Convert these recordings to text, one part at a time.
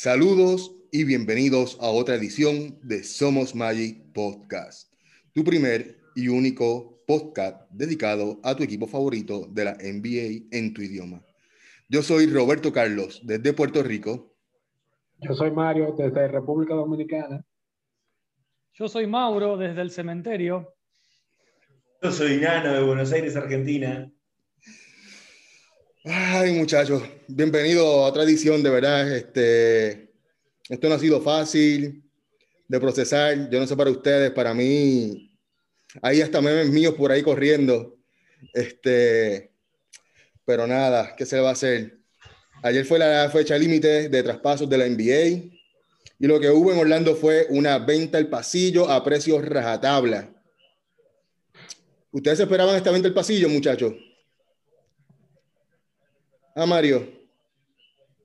Saludos y bienvenidos a otra edición de Somos Magic Podcast, tu primer y único podcast dedicado a tu equipo favorito de la NBA en tu idioma. Yo soy Roberto Carlos desde Puerto Rico. Yo soy Mario desde República Dominicana. Yo soy Mauro desde el cementerio. Yo soy Nano de Buenos Aires, Argentina. Ay, muchachos, bienvenido a otra edición, de verdad. Este, esto no ha sido fácil de procesar. Yo no sé para ustedes, para mí, hay hasta memes míos por ahí corriendo. Este, pero nada, ¿qué se va a hacer? Ayer fue la fecha límite de traspasos de la NBA y lo que hubo en Orlando fue una venta al pasillo a precios rajatabla. ¿Ustedes esperaban esta venta al pasillo, muchachos? Ah, Mario.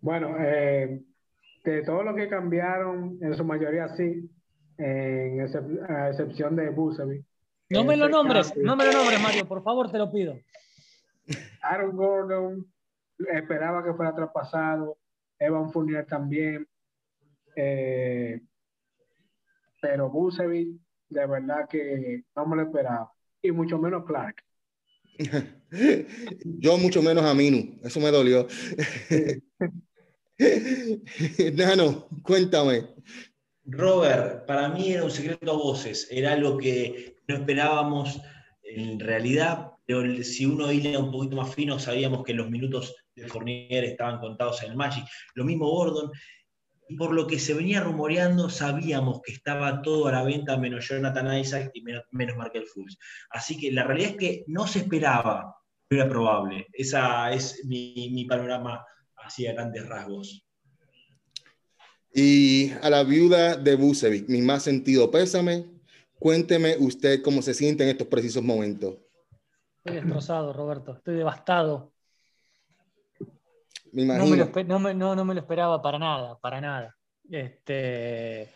Bueno, eh, de todo lo que cambiaron, en su mayoría sí, en a excepción de Busevic. No me lo nombres, no me lo nombres, Mario, por favor, te lo pido. Aaron Gordon esperaba que fuera traspasado, Evan Fournier también, eh, pero Busevic de verdad que no me lo esperaba, y mucho menos Clark. Yo mucho menos a Minu, eso me dolió. Nano, cuéntame. Robert, para mí era un secreto a voces, era algo que no esperábamos en realidad, pero si uno hila un poquito más fino, sabíamos que los minutos de Fournier estaban contados en el Magic. Lo mismo Gordon, y por lo que se venía rumoreando, sabíamos que estaba todo a la venta, menos Jonathan Isaac y menos, Markel Fultz. Así que la realidad es que no se esperaba, pero era probable. Esa es mi, panorama así a grandes rasgos. Y a la viuda de Busevic, mi más sentido pésame. Cuénteme usted cómo se siente en estos precisos momentos. Estoy destrozado, Roberto. Estoy devastado. No me, lo, esperaba para nada, para nada. Este,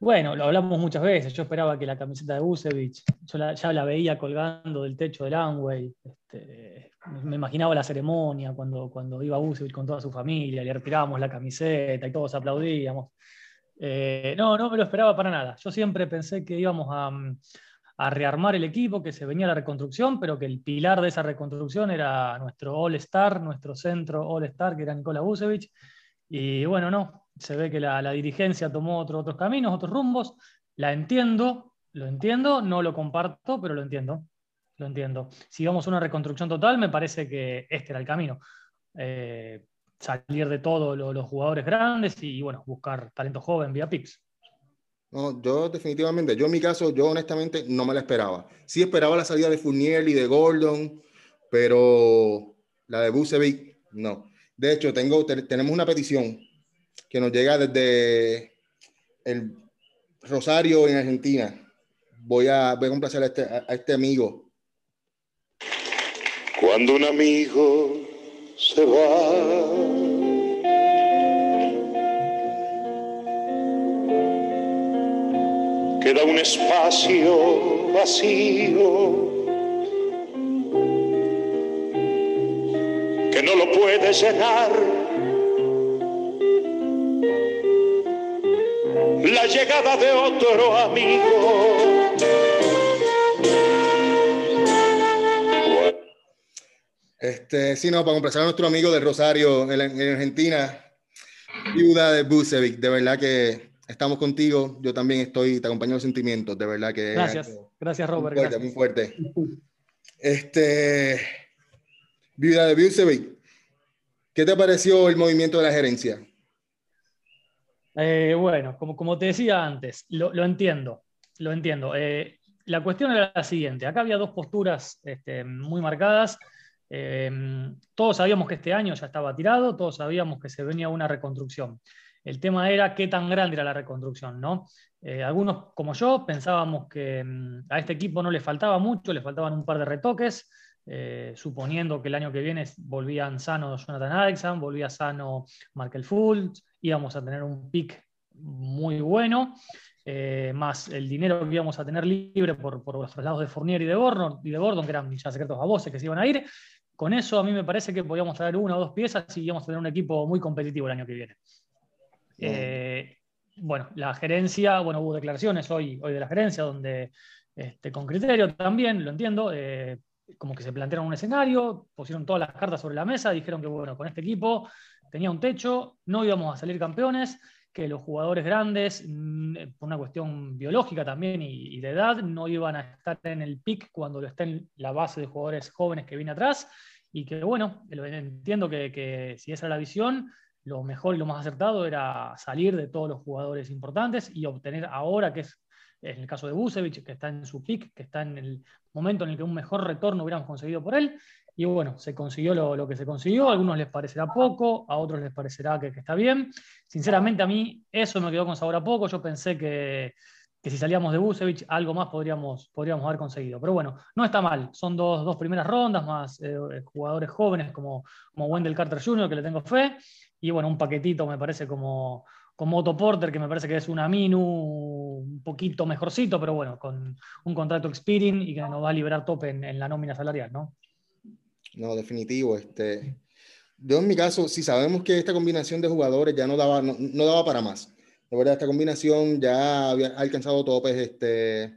bueno, lo hablamos muchas veces. Yo esperaba que la camiseta de Busevich, yo ya la veía colgando del techo del Amway. Este, me imaginaba la ceremonia cuando, cuando iba Busevich con toda su familia, le retirábamos la camiseta y todos aplaudíamos. Eh, no, no me lo esperaba para nada. Yo siempre pensé que íbamos a, a rearmar el equipo, que se venía la reconstrucción, pero que el pilar de esa reconstrucción era nuestro All-Star, nuestro centro All-Star, que era Nikola Vucevic. Y bueno, no, se ve que la, dirigencia tomó otros caminos, otros rumbos. La entiendo, lo entiendo, no lo comparto, pero lo entiendo. Lo entiendo. Si vamos a una reconstrucción total, me parece que este era el camino. Eh, salir de todos los jugadores grandes y bueno, buscar talento joven vía PIX. No, yo definitivamente, yo en mi caso, yo honestamente no me la esperaba. Sí esperaba la salida de Fournier y de Gordon, pero la de Busevic, no. De hecho, tengo, tenemos una petición que nos llega desde el Rosario en Argentina. Voy a, voy a complacer a este, a este amigo. Cuando un amigo se va queda un espacio vacío que no lo puede llenar. La llegada de otro amigo. Este, sí, no, para complacer a nuestro amigo de Rosario en, en Argentina, viuda de Busevic, de verdad que estamos contigo. Yo también estoy, te acompaño los sentimientos, de verdad que. Gracias, gracias, Robert. Muy fuerte, muy fuerte. Este, Vida de Busevic, ¿qué te pareció el movimiento de la gerencia? Eh, bueno, como, como te decía antes, lo, entiendo, lo entiendo. Eh, la cuestión era la siguiente, acá había dos posturas este, muy marcadas. Eh, todos sabíamos que este año ya estaba tirado, todos sabíamos que se venía una reconstrucción. El tema era qué tan grande era la reconstrucción, ¿no? Eh, algunos, como yo, pensábamos que mm, a este equipo no le faltaba mucho, le faltaban un par de retoques, eh, suponiendo que el año que viene volvían sanos Jonathan Alexander, volvía sano Markel Fultz, íbamos a tener un pick muy bueno. Eh, más el dinero que íbamos a tener libre por, por, los traslados de Fournier y de Gordon, y de Gordon, que eran ya secretos a voces que se iban a ir. Con eso a mí me parece que podíamos traer una o dos piezas y íbamos a tener un equipo muy competitivo el año que viene. Eh, bueno, la gerencia, bueno, hubo declaraciones hoy, hoy de la gerencia donde este, con criterio también, lo entiendo, eh, como que se plantearon un escenario, pusieron todas las cartas sobre la mesa, dijeron que bueno, con este equipo tenía un techo, no íbamos a salir campeones, que los jugadores grandes, mm, por una cuestión biológica también y, de edad, no iban a estar en el pic cuando lo estén la base de jugadores jóvenes que viene atrás, y que bueno, entiendo que, que si esa era la visión, lo mejor y lo más acertado era salir de todos los jugadores importantes y obtener ahora, que es en el caso de Busevich, que está en su pick, que está en el momento en el que un mejor retorno hubiéramos conseguido por él. Y bueno, se consiguió lo, que se consiguió. A algunos les parecerá poco, a otros les parecerá que, está bien. Sinceramente, a mí eso me quedó con sabor a poco. Yo pensé que, si salíamos de Busevich, algo más podríamos, podríamos haber conseguido. Pero bueno, no está mal. Son dos, dos primeras rondas, más eh, jugadores jóvenes como, como Wendell Carter Jr., que le tengo fe y bueno, un paquetito me parece como, como Otto Porter, que me parece que es una Minu un poquito mejorcito, pero bueno, con un contrato expiring y que nos va a liberar tope en, la nómina salarial, ¿no? No, definitivo. Este, yo en mi caso, si sabemos que esta combinación de jugadores ya no daba, no, daba para más. De verdad, esta combinación ya había alcanzado topes este,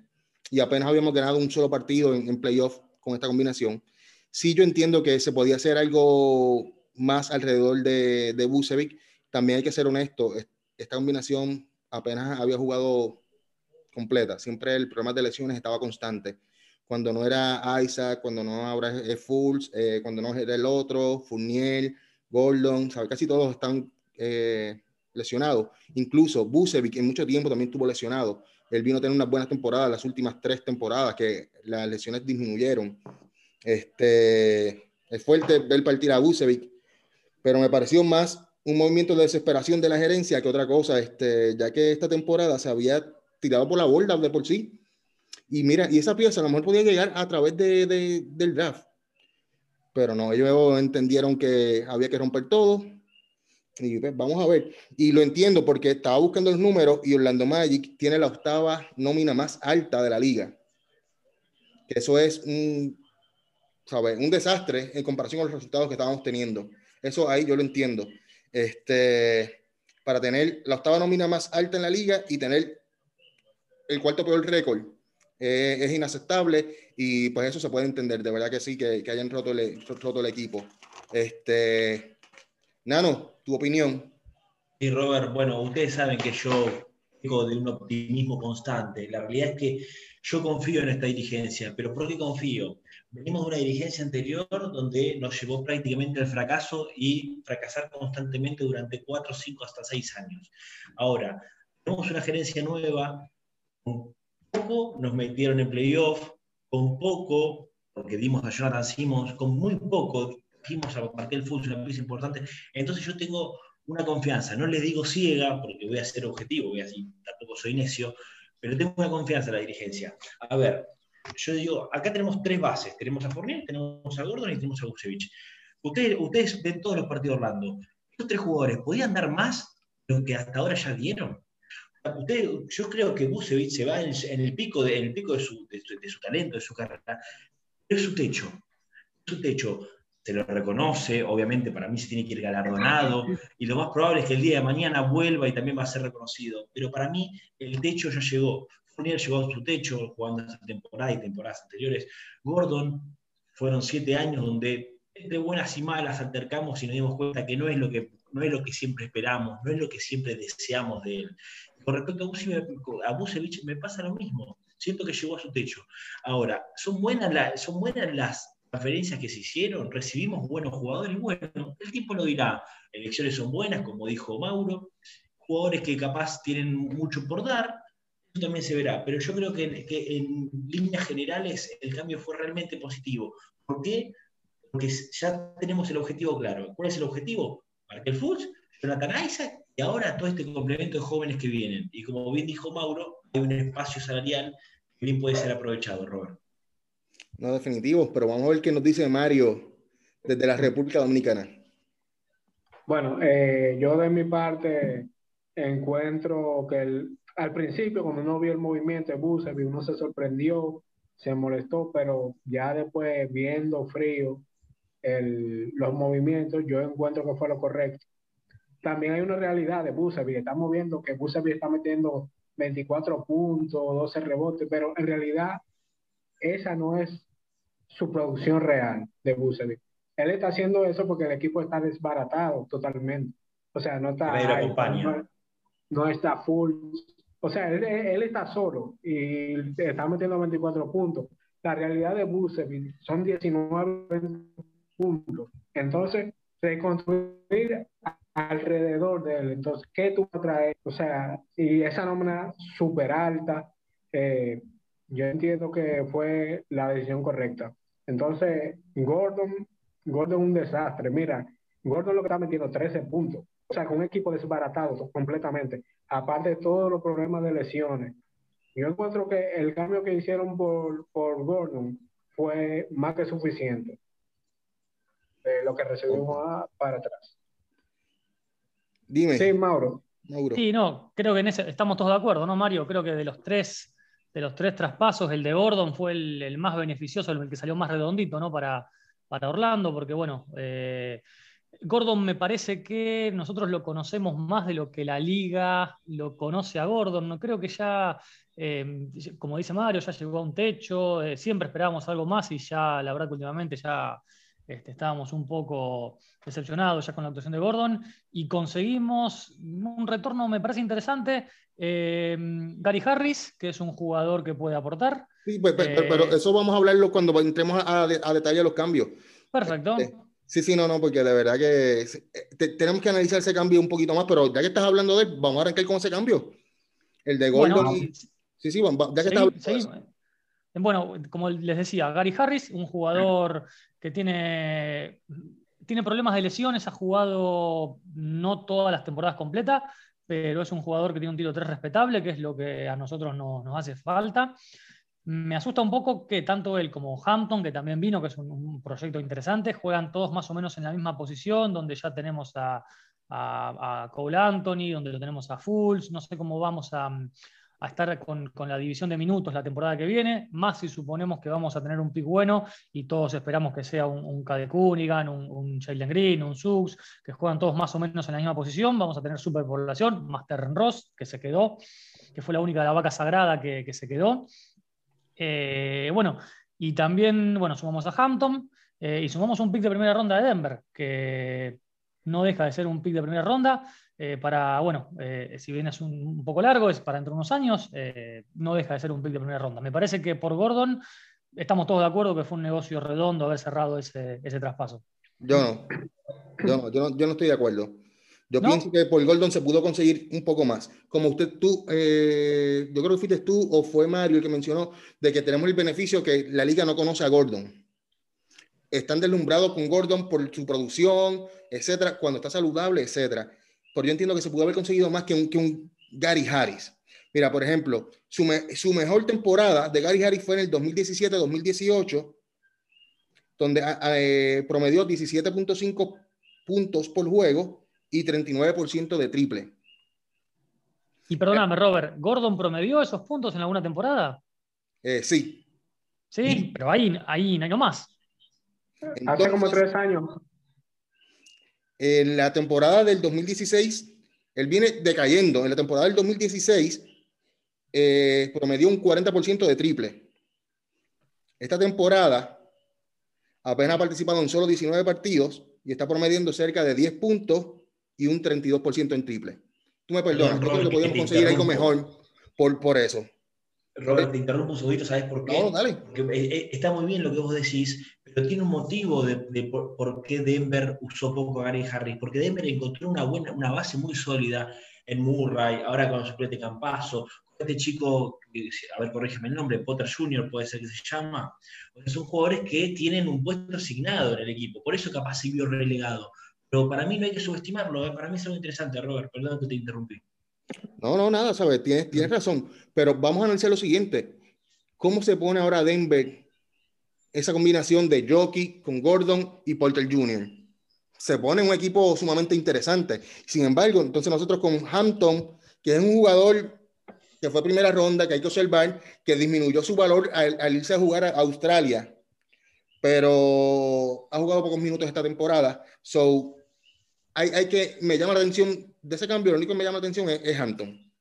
y apenas habíamos ganado un solo partido en, en playoff con esta combinación. Sí, yo entiendo que se podía hacer algo más alrededor de, de Bucevic. También hay que ser honesto, esta combinación apenas había jugado completa. Siempre el problema de lesiones estaba constante. Cuando no era Isaac, cuando no ahora es Fools, eh, cuando no era el otro, Fournier, Gordon, casi todos están eh, lesionados. Incluso Bucevic en mucho tiempo también estuvo lesionado. Él vino a tener unas buenas temporadas, las últimas tres temporadas que las lesiones disminuyeron. Este, es fuerte ver partir a Bucevic pero me pareció más un movimiento de desesperación de la gerencia que otra cosa, este, ya que esta temporada se había tirado por la borda de por sí. Y mira, y esa pieza a lo mejor podía llegar a través de, de, del draft. Pero no, ellos entendieron que había que romper todo. Y pues, vamos a ver. Y lo entiendo porque estaba buscando los números y Orlando Magic tiene la octava nómina más alta de la liga. Eso es un, ¿sabes? un desastre en comparación con los resultados que estábamos teniendo. Eso ahí yo lo entiendo. Este, para tener la octava nómina más alta en la liga y tener el cuarto peor récord eh, es inaceptable y pues eso se puede entender. De verdad que sí, que, que hayan roto el, roto el equipo. Este, Nano, tu opinión. Sí, Robert, bueno, ustedes saben que yo tengo de un optimismo constante. La realidad es que yo confío en esta dirigencia, pero ¿por qué confío? Venimos de una dirigencia anterior donde nos llevó prácticamente al fracaso y fracasar constantemente durante cuatro, cinco, hasta seis años. Ahora, tenemos una gerencia nueva, con poco nos metieron en playoff, con poco, porque dimos a Jonathan Simmons, con muy poco dimos a Markel Fultz una pieza importante. Entonces yo tengo una confianza, no les digo ciega, porque voy a ser objetivo, voy a decir, tampoco soy necio, pero tengo una confianza en la dirigencia. A ver, yo digo, acá tenemos tres bases. Tenemos a Fournier, tenemos a Gordon y tenemos a Vucevic. Ustedes, ustedes ven todos los partidos Orlando. Estos tres jugadores, ¿podían dar más de lo que hasta ahora ya dieron? yo creo que Vucevic se va en, el pico, de, el pico de, su, talento, de su carrera. Es su techo. su techo. Se lo reconoce, obviamente para mí se tiene que ir galardonado, y lo más probable es que el día de mañana vuelva y también va a ser reconocido. Pero para mí el techo ya llegó. Fournier llegó a su techo jugando esta temporada y temporadas anteriores. Gordon fueron siete años donde entre buenas y malas altercamos y nos dimos cuenta que no es lo que, no es lo que siempre esperamos, no es lo que siempre deseamos de él. Con respecto a Busevich me pasa lo mismo. Siento que llegó a su techo. Ahora, son buenas, son buenas las transferencias que se hicieron, recibimos buenos jugadores. Bueno, el tiempo lo dirá. Elecciones son buenas, como dijo Mauro. Jugadores que capaz tienen mucho por dar, eso también se verá, pero yo creo que, en líneas generales el cambio fue realmente positivo. ¿Por qué? Porque ya tenemos el objetivo claro. ¿Cuál es el objetivo? Markel Fuchs, Jonathan Isaac y ahora todo este complemento de jóvenes que vienen. Y como bien dijo Mauro, hay un espacio salarial que bien puede ser aprovechado, Robert. No, definitivo, pero vamos a ver qué nos dice Mario desde la República Dominicana. Bueno, eh, yo de mi parte encuentro que el, al principio, cuando uno vio el movimiento de Busevic, uno se sorprendió, se molestó, pero ya después viendo frío el, los movimientos, yo encuentro que fue lo correcto. También hay una realidad de Busevic, estamos viendo que Busevic está metiendo 24 puntos, 12 rebotes, pero en realidad esa no es su producción real de Busevic. Él está haciendo eso porque el equipo está desbaratado totalmente. O sea, no está, no, no, está full. O sea, él, está solo y está metiendo 24 puntos. La realidad de Busevic son 19 puntos. Entonces, reconstruir alrededor de él. Entonces, ¿qué tú traes? O sea, y esa nómina súper alta, eh, yo entiendo que fue la decisión correcta. Entonces, Gordon, Gordon es un desastre. Mira, Gordon lo que está metiendo 13 puntos. O sea, con un equipo desbaratado completamente. Aparte de todos los problemas de lesiones. Yo encuentro que el cambio que hicieron por, por Gordon fue más que suficiente. De lo que recibimos para atrás. Dime. Sí, Mauro. Mauro. Sí, no, creo que en ese, estamos todos de acuerdo, ¿no, Mario? Creo que de los tres, de los tres traspasos, el de Gordon fue el, el más beneficioso, el que salió más redondito, ¿no? Para, para Orlando, porque bueno, eh, Gordon me parece que nosotros lo conocemos más de lo que la liga lo conoce a Gordon. No creo que ya, eh, como dice Mario, ya llegó a un techo. Eh, siempre esperábamos algo más y ya, la verdad que últimamente ya este, estábamos un poco decepcionados ya con la actuación de Gordon y conseguimos un retorno, me parece interesante. Gary Harris, que es un jugador que puede aportar. Sí, pero, pero, eh, eso vamos a hablarlo cuando entremos a, a detalle los cambios. Perfecto. Este, sí, sí, no, no, porque de verdad que eh, tenemos que analizar ese cambio un poquito más, pero ya que estás hablando de él, vamos a arrancar con ese cambio. El de Gordon. sí, sí, ya que estás hablando Bueno, como les decía, Gary Harris, un jugador que tiene, tiene problemas de lesiones, ha jugado no todas las temporadas completas, pero es un jugador que tiene un tiro 3 respetable, que es lo que a nosotros nos hace falta. Me asusta un poco que tanto él como Hampton, que también vino, que es un, proyecto interesante, juegan todos más o menos en la misma posición, donde ya tenemos a, Cole Anthony, donde lo tenemos a Fulls, no sé cómo vamos a, estar con, la división de minutos la temporada que viene, más si suponemos que vamos a tener un pick bueno y todos esperamos que sea un, un Cade Cunningham, un, un Jalen Green, un Suggs, que juegan todos más o menos en la misma posición, vamos a tener superpoblación, más Terren Ross, que se quedó, que fue la única de la vaca sagrada que se quedó. Eh, bueno, y también, bueno, sumamos a Hampton eh, y sumamos un pick de primera ronda de Denver, que no deja de ser un pick de primera ronda. Eh, para, bueno, si bien es un, poco largo, es para entre unos años, no deja de ser un pick de primera ronda. Me parece que por Gordon estamos todos de acuerdo que fue un negocio redondo haber cerrado ese, ese traspaso. Yo no. Yo no, yo no, yo no estoy de acuerdo. Yo pienso que por Gordon se pudo conseguir un poco más. Como usted, tú, eh, yo creo que fuiste tú o fue Mario el que mencionó de que tenemos el beneficio que la liga no conoce a Gordon. Están deslumbrados con Gordon por su producción, etcétera, cuando está saludable, etcétera. Pero yo entiendo que se pudo haber conseguido más que un, que un Gary Harris. Mira, por ejemplo, su, su mejor temporada de Gary Harris fue en el 2017-2018, donde eh, promedió 17.5 puntos por juego y 39% de triple. Y perdóname, Robert, ¿Gordon promedió esos puntos en alguna temporada? Eh, sí. Sí, pero ahí, ahí no más. Hace como tres años. En la temporada del 2016, él viene decayendo. En la temporada del 2016, eh, promedió un 40% de triple. Esta temporada apenas ha participado en solo 19 partidos y está promediando cerca de 10 puntos y un 32% en triple. Tú me perdonas, creo que podemos conseguir algo mejor por, por eso. Robert, te interrumpo un segundito, ¿sabes por qué? No, dale. Porque eh, eh, está muy bien lo que vos decís, pero tiene un motivo de, de por, qué Denver usó poco a Gary Harris. Porque Denver encontró una, buena, una base muy sólida en Murray, ahora con el suplente Campaso, este chico, a ver, corrígeme el nombre, Potter Jr. puede ser que se llama. son jugadores que tienen un puesto asignado en el equipo, por eso capaz se vio relegado. Pero para mí no hay que subestimarlo, ¿eh? para mí es algo interesante, Robert, perdón que te interrumpí. No, no, nada, sabes, tienes, tienes razón, pero vamos a analizar lo siguiente. ¿Cómo se pone ahora Denver esa combinación de Jockey con Gordon y Porter Jr.? se pone un equipo sumamente interesante. Sin embargo, entonces nosotros con Hampton, que es un jugador que fue primera ronda, que hay que observar, que disminuyó su valor al, irse a jugar a Australia, pero ha jugado pocos minutos esta temporada. So, hay, hay, que, me llama la atención de ese cambio, lo único que me llama la atención es, Hampton.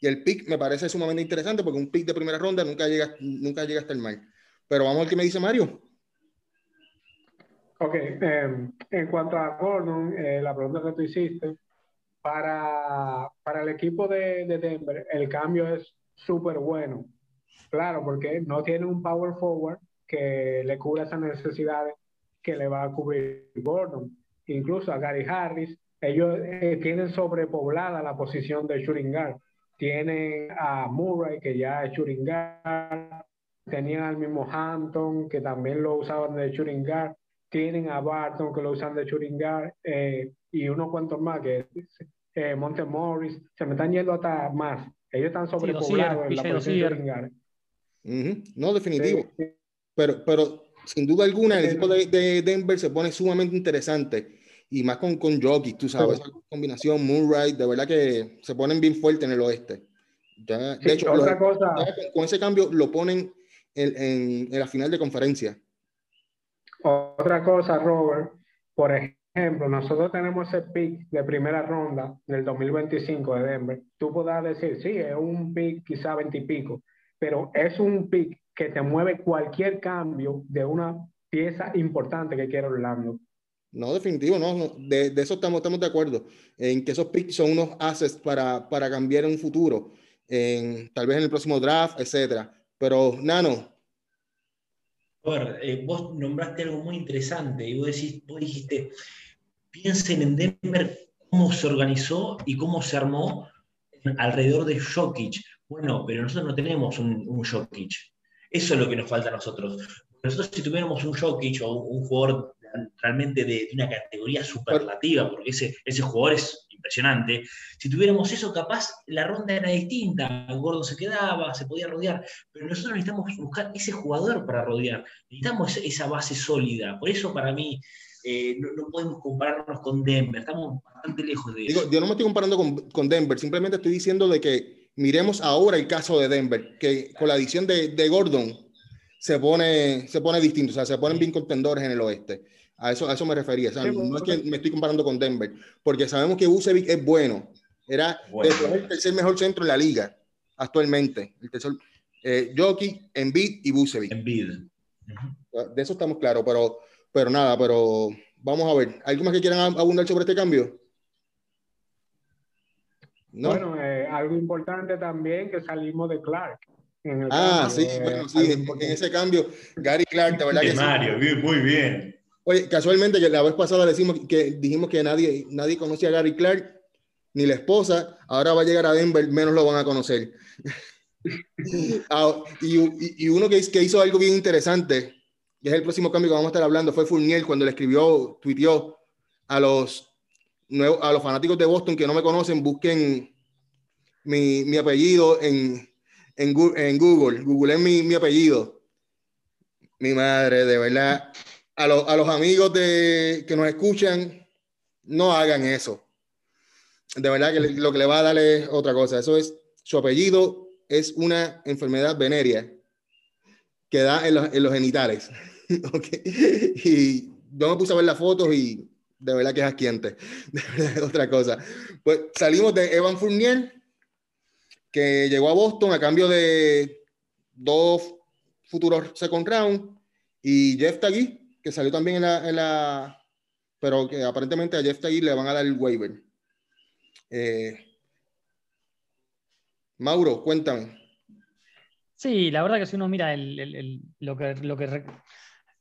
Y el pick me parece sumamente interesante porque un pick de primera ronda nunca llega, nunca llega hasta el mal. Pero vamos a ver qué me dice Mario. Ok, em, en cuanto a Gordon, eh, la pregunta que tú hiciste, para, para el equipo de, de Denver, el cambio es súper bueno. Claro, porque no tiene un power forward que le cubra esas necesidades que le va a cubrir Gordon. Incluso a Gary Harris, ellos eh, tienen sobrepoblada la posición de shooting guard. Tienen a Murray, que ya es shooting guard. Tenían al mismo Hampton, que también lo usaban de shooting guard. Tienen a Barton, que lo usan de shooting guard. Eh, y unos cuantos más, que eh, Monte Morris, se me están yendo hasta más. Ellos están sobrepoblados en la posición No, definitivo. Pero, pero sin duda alguna, el equipo de, Denver se pone sumamente interesante. Y más con, con Jockey, tú sabes, esa combinación, Moonlight, de verdad que se ponen bien fuertes en el oeste. de hecho, otra cosa, con, ese cambio lo ponen en, en, en la final de conferencia. Otra cosa, Robert, por ejemplo, nosotros tenemos ese pick de primera ronda del 2025 de Denver, tú podrás decir, sí, es un pick quizá 20 y pico, pero es un pick que te mueve cualquier cambio de una pieza importante que quiere Orlando. No, definitivo, no, De, de, eso estamos, estamos de acuerdo, en que esos picks son unos assets para, para cambiar en un futuro, en, tal vez en el próximo draft, etcétera. Pero, Nano. A ver, eh, vos nombraste algo muy interesante y vos, decís, vos dijiste, piensen en Denver cómo se organizó y cómo se armó alrededor de Jokic. Bueno, pero nosotros no tenemos un, un Jokic. Eso es lo que nos falta a nosotros. Nosotros si tuviéramos un Jokic o un, jugador realmente de, una categoría superlativa, porque ese, ese jugador es impresionante, si tuviéramos eso, capaz la ronda era distinta, Gordo se quedaba, se podía rodear, pero nosotros necesitamos buscar ese jugador para rodear, necesitamos esa base sólida. Por eso para mí eh, no, podemos compararnos con Denver, estamos bastante lejos de eso. yo no me estoy comparando con, con, Denver, simplemente estoy diciendo de que miremos ahora el caso de Denver, que con la adición de, de Gordon se pone, se pone distinto, o sea, se ponen bien contendores en el oeste. A eso, a eso me refería. O sea, no es que me estoy comparando con Denver, porque sabemos que Bucevic es bueno. Era el tercer mejor centro en la liga actualmente. El tercer, eh, Jockey, Embiid y Bucevic. Embiid. De eso estamos claros, pero pero nada, pero vamos a ver. ¿Algo más que quieran abundar sobre este cambio? Bueno, eh, algo importante también que salimos de Clark. ah, sí, bueno, sí, en, ese cambio, Gary Clark, de verdad que Mario, muy bien. Oye, casualmente que la vez pasada decimos que dijimos que nadie, nadie conocía a Gary Clark, ni la esposa, ahora va a llegar a Denver, menos lo van a conocer. Ah, y, y, uno que, que hizo algo bien interesante, y es el próximo cambio que vamos a estar hablando, fue Fournier cuando le escribió, tuiteó a los, a los fanáticos de Boston que no me conocen, busquen mi, mi apellido en, en, Google, Google es mi, mi, apellido. Mi madre, de verdad. A, a los amigos de, que nos escuchan, no hagan eso. De verdad que lo que le va a dar es otra cosa. Eso es, su apellido es una enfermedad venérea que da en los, en los genitales. okay. Y yo me puse a ver las fotos y de verdad que es asquiente. De verdad es otra cosa. Pues salimos de Evan Fournier, que llegó a Boston a cambio de dos futuros second round, y Jeff Tagui, que salió también en la, en la pero que aparentemente a Jeff Tagui le van a dar el waiver. Eh, Mauro, cuéntame. Sí, la verdad que si uno mira el, el, lo, que, lo, que,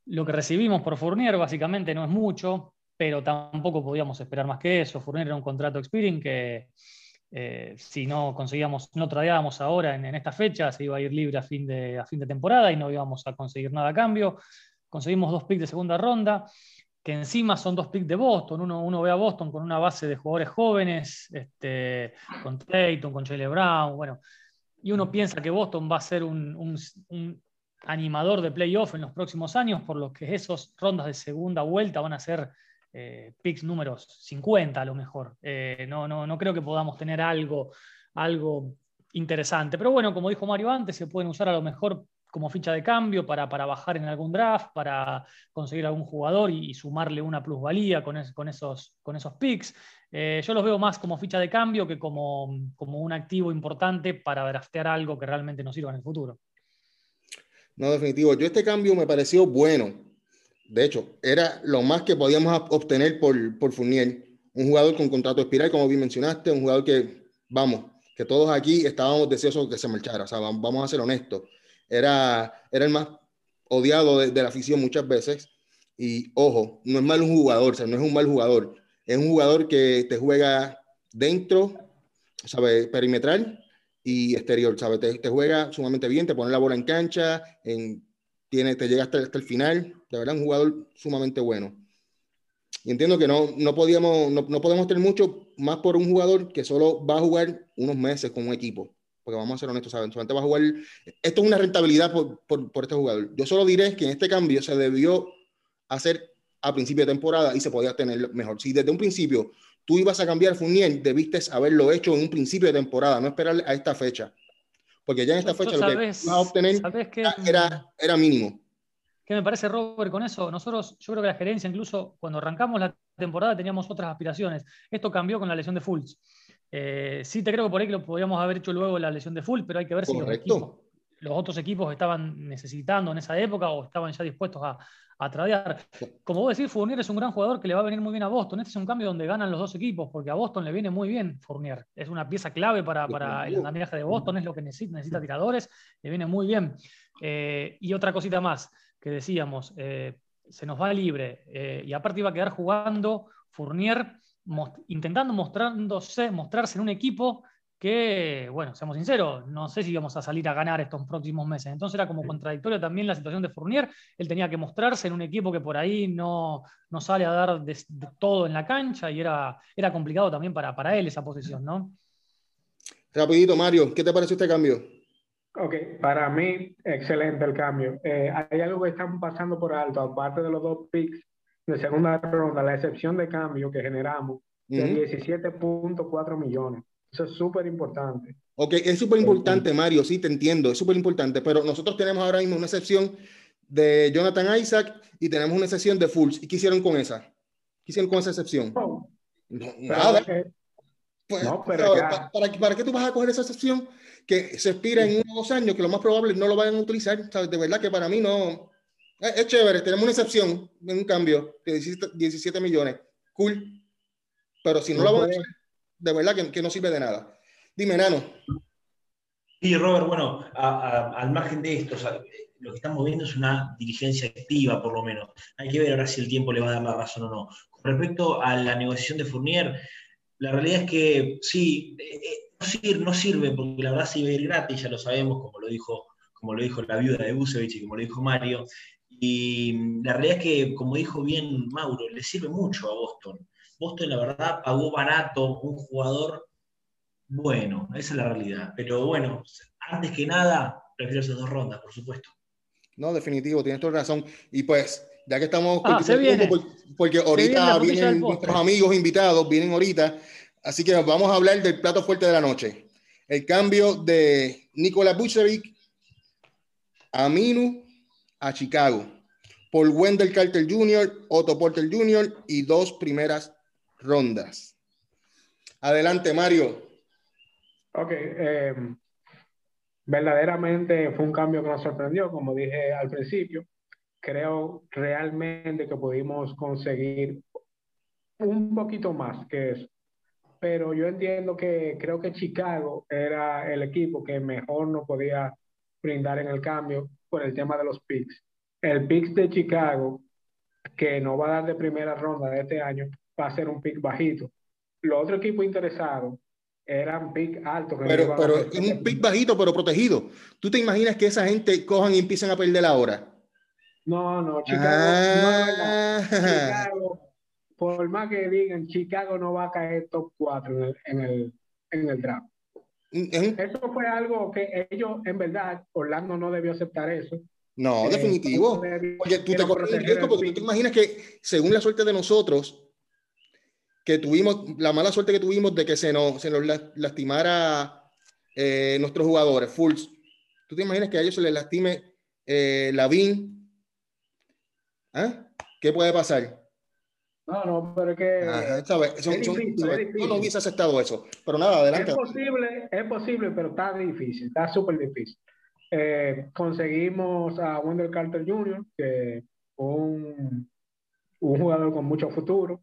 lo que recibimos por Fournier básicamente no es mucho, pero tampoco podíamos esperar más que eso. Fournier era un contrato expiring que eh, si no conseguíamos, no tradeábamos ahora en, esta fecha, se iba a ir libre a fin, de, a fin de temporada y no íbamos a conseguir nada a cambio. Conseguimos dos picks de segunda ronda, que encima son dos picks de Boston. Uno, uno ve a Boston con una base de jugadores jóvenes, este, con Tatum, con Jalen Brown, bueno, y uno piensa que Boston va a ser un, un animador de playoff en los próximos años, por lo que esas rondas de segunda vuelta van a ser eh, picks números 50 a lo mejor. Eh, no, no, no creo que podamos tener algo, algo interesante. Pero bueno, como dijo Mario antes, se pueden usar a lo mejor como ficha de cambio para, para bajar en algún draft, para conseguir algún jugador y, sumarle una plusvalía con, con, esos, con esos picks. Eh, yo los veo más como ficha de cambio que como, como un activo importante para draftear algo que realmente nos sirva en el futuro. No, definitivo. Yo este cambio me pareció bueno. De hecho, era lo más que podíamos obtener por, por Fournier. Un jugador con contrato espiral, como bien mencionaste, un jugador que, vamos, que todos aquí estábamos deseosos de que se marchara. O sea, vamos a ser honestos. Era, era el más odiado de, la afición muchas veces. Y ojo, no es mal un jugador, o sea, no es un mal jugador. Es un jugador que te juega dentro, sabe, perimetral y exterior, ¿sabe? Te, juega sumamente bien, te pone la bola en cancha, en, tiene, te llega hasta, el final, de verdad, un jugador sumamente bueno. Y entiendo que no, no, podíamos, no, no, podemos tener mucho más por un jugador que solo va a jugar unos meses con un equipo. Porque vamos a ser honestos, ¿saben? Solamente va a jugar. Esto es una rentabilidad por, por, por este jugador. Yo solo diré que en este cambio se debió hacer a principio de temporada y se podía tener mejor. Si desde un principio tú ibas a cambiar Fournier, debiste haberlo hecho en un principio de temporada, no esperar a esta fecha. Porque ya en esta fecha lo que vas a obtener era, era mínimo. ¿Qué me parece, Robert, con eso? Nosotros, yo creo que la gerencia, incluso cuando arrancamos la temporada, teníamos otras aspiraciones. Esto cambió con la lesión de Fultz. Eh, sí, te creo que por ahí lo podríamos haber hecho luego la lesión de Fultz, pero hay que ver si los, equipos, los otros equipos estaban necesitando en esa época o estaban ya dispuestos a, a tradear. Como vos decís, Fournier es un gran jugador que le va a venir muy bien a Boston. Este es un cambio donde ganan los dos equipos, porque a Boston le viene muy bien Fournier. Es una pieza clave para, para el andamiaje de Boston, es lo que necesita, necesita tiradores, le viene muy bien. Eh, y otra cosita más que decíamos, eh, se nos va libre eh, y aparte iba a quedar jugando Fournier intentando mostrándose, mostrarse en un equipo que, bueno, seamos sinceros, no sé si íbamos a salir a ganar estos próximos meses. Entonces era como contradictorio también la situación de Fournier. Él tenía que mostrarse en un equipo que por ahí no, no sale a dar de, todo en la cancha y era, era complicado también para, para él esa posición, ¿no? Rapidito, Mario, ¿qué te parece este cambio? Ok, para mí, excelente el cambio. Eh, hay algo que están pasando por alto, aparte de los dos picks de segunda ronda, la excepción de cambio que generamos de 17.4 millones. Eso es súper importante. Ok, es súper importante, Mario, sí, te entiendo, es súper importante, pero nosotros tenemos ahora mismo una excepción de Jonathan Isaac y tenemos una excepción de Fultz. ¿Y qué hicieron con esa? ¿Qué hicieron con esa excepción? No, nada. Pues, no, pero para, para, qué tú vas a coger esa excepción que se expira en unos dos años, que lo más probable no lo vayan a utilizar? De verdad que para mí no... Es, chévere, tenemos una excepción en un cambio de 17, millones. Cool. Pero si no, lo vamos a de verdad que, no sirve de nada. Dime, Nano. Sí, Robert, bueno, al margen de esto, lo que estamos viendo es una diligencia activa, por lo menos. Hay que ver ahora si el tiempo le va a dar la razón o no. Con respecto a la negociación de Fournier, la realidad es que sí, no sirve, porque la verdad se iba a ir gratis, ya lo sabemos, como lo dijo, como lo dijo la viuda de Busevich y como lo dijo Mario. Y la realidad es que, como dijo bien Mauro, le sirve mucho a Boston. Boston, la verdad, pagó barato un jugador bueno, esa es la realidad. Pero bueno, antes que nada, prefiero esas dos rondas, por supuesto. No, definitivo, tienes toda razón. Y pues, ya que estamos ah, porque ahorita vienen nuestros amigos invitados, vienen ahorita, así que vamos a hablar del plato fuerte de la noche. El cambio de Nikola Vucevic a Minu a Chicago por Wendell Carter Jr., Otto Porter Jr. y dos primeras rondas. Adelante, Mario. Ok, eh, verdaderamente fue un cambio que nos sorprendió, como dije al principio. Creo realmente que pudimos conseguir un poquito más que eso. Pero yo entiendo que creo que Chicago era el equipo que mejor nos podía brindar en el cambio por el tema de los picks. El picks de Chicago, que no va a dar de primera ronda de este año, va a ser un pick bajito. Los otros equipos interesados eran pick altos. Pero, pero es un pick bajito, pero protegido. ¿Tú te imaginas que esa gente cojan y empiecen a perder la hora? No, no, Chicago, ah. Chicago, por más que digan, Chicago no va a caer top 4 en el, en el, draft. Eso fue algo que ellos, en verdad, Orlando no debió aceptar eso. No, Eh, definitivo. Porque tú te corres el riesgo, el porque tú te imaginas que, según la suerte de nosotros, que tuvimos, la mala suerte que tuvimos de que se nos, se nos la- lastimara eh, nuestros jugadores, Fulls. ¿Tú te imaginas que a ellos se les lastime eh, Lavín? ¿Ah? ¿Qué puede pasar? No, no, pero es que Ajá, ¿sabes? Son- es son- difícil, ¿sabes? es Yo difícil. no hubiese aceptado eso. Pero nada, adelante. es posible, es posible, pero está difícil, está súper difícil. Eh, conseguimos a Wendell Carter Jr., que un, un jugador con mucho futuro.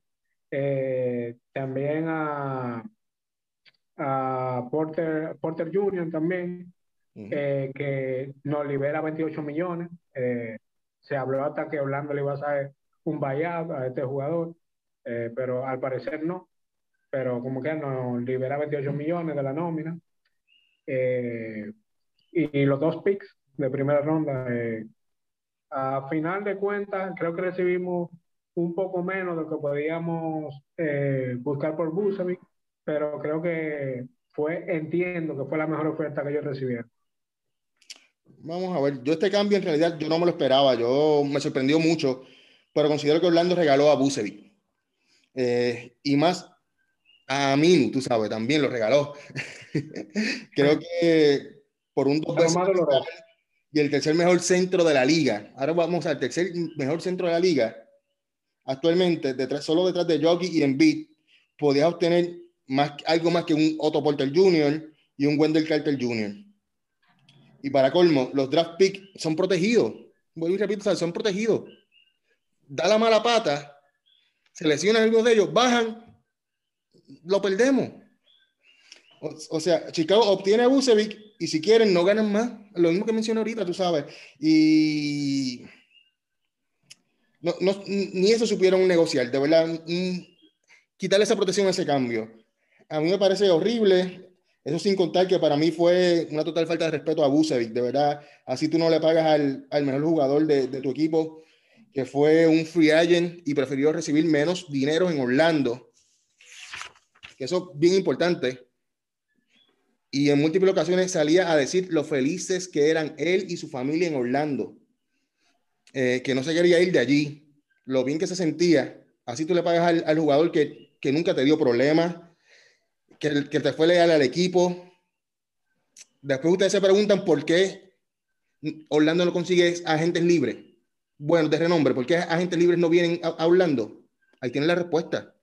Eh, también a, a Porter, Porter Jr. también, eh, que nos libera 28 millones. Eh, se habló hasta que Orlando le iba a hacer un buyout a este jugador, eh, pero al parecer no. Pero como que nos libera 28 millones de la nómina. Eh, y, y los dos picks de primera ronda. eh, a final de cuentas, creo que recibimos un poco menos de lo que podíamos eh, buscar por Busevic, pero creo que fue, entiendo que fue la mejor oferta que ellos recibieron. Vamos a ver, yo este cambio en realidad yo no me lo esperaba, yo me sorprendió mucho, pero considero que Orlando regaló a Bucevic. Eh, y más a Minu, tú sabes, también lo regaló. Creo que por un dos veces y el tercer mejor centro de la liga. Ahora vamos al tercer mejor centro de la liga. Actualmente, detrás, solo detrás de Jockey y Embiid, podías obtener más, algo más que un Otto Porter Jr. y un Wendell Carter Jr. Y para colmo, los draft picks son protegidos. Vuelvo y repito, son protegidos. Da la mala pata, se lesionan algunos de ellos, bajan, lo perdemos. O, o sea, Chicago obtiene a Bucevic y si quieren no ganan más. Lo mismo que mencioné ahorita, tú sabes. Y no, no- ni eso supieron negociar, de verdad. mm, Quitarle esa protección a ese cambio. A mí me parece horrible. Eso sin contar que para mí fue una total falta de respeto a Bucevic, de verdad. Así tú no le pagas al, al mejor jugador de, de tu equipo, que fue un free agent y prefirió recibir menos dinero en Orlando. Que eso es bien importante. Y en múltiples ocasiones salía a decir lo felices que eran él y su familia en Orlando. Eh, que no se quería ir de allí. Lo bien que se sentía. Así tú le pagas al, al jugador que, que nunca te dio problemas, que, que te fue leal al equipo. Después ustedes se preguntan por qué Orlando no consigue agentes libres. Bueno, de renombre, ¿por qué agentes libres no vienen a, Orlando? Ahí tienen la respuesta.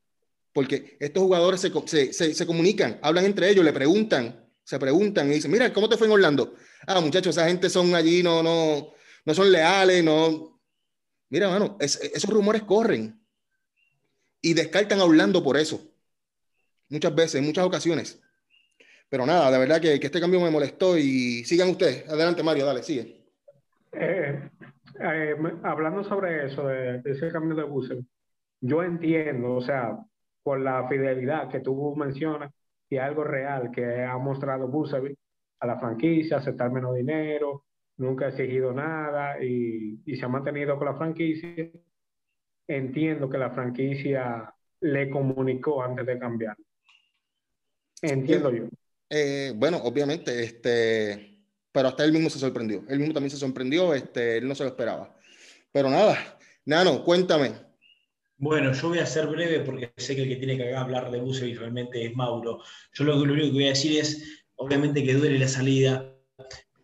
Porque estos jugadores se, se, se, comunican, hablan entre ellos, le preguntan, se preguntan y dicen, mira, ¿cómo te fue en Orlando? Ah, muchachos, esa gente son allí, no, no, no son leales, no. Mira, mano, es, esos rumores corren y descartan a Orlando por eso. Muchas veces, en muchas ocasiones. Pero nada, de verdad que, que este cambio me molestó y sigan ustedes. Adelante, Mario, dale, sigue. Eh, eh, hablando sobre eso, de, de ese cambio de buses, yo entiendo, o sea, por la fidelidad que tú mencionas y algo real que ha mostrado Busevic a la franquicia, aceptar menos dinero, nunca ha exigido nada y, y, se ha mantenido con la franquicia. Entiendo que la franquicia le comunicó antes de cambiar. Entiendo yo. Eh, bueno, obviamente, este, pero hasta él mismo se sorprendió. Él mismo también se sorprendió, este, él no se lo esperaba. Pero nada, Nano, cuéntame. Bueno, yo voy a ser breve porque sé que el que tiene que hablar de Bucevic realmente es Mauro. Yo lo, único que voy a decir es, obviamente que duele la salida,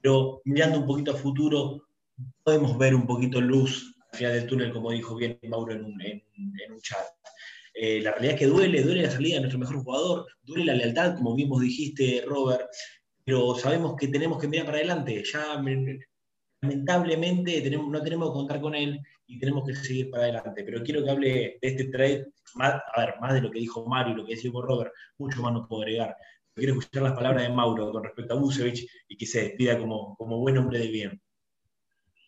pero mirando un poquito a futuro, podemos ver un poquito luz al final del túnel, como dijo bien Mauro en un, chat. Eh, la realidad es que duele, duele la salida de nuestro mejor jugador, duele la lealtad, como bien dijiste, Robert, pero sabemos que tenemos que mirar para adelante. Ya lamentablemente tenemos, no tenemos que contar con él y tenemos que seguir para adelante. Pero quiero que hable de este trade, más, a ver, más de lo que dijo Mario y lo que dijo Robert, mucho más no puedo agregar. Quiero escuchar las palabras de Mauro con respecto a Busevich y que se despida como, como buen hombre de bien.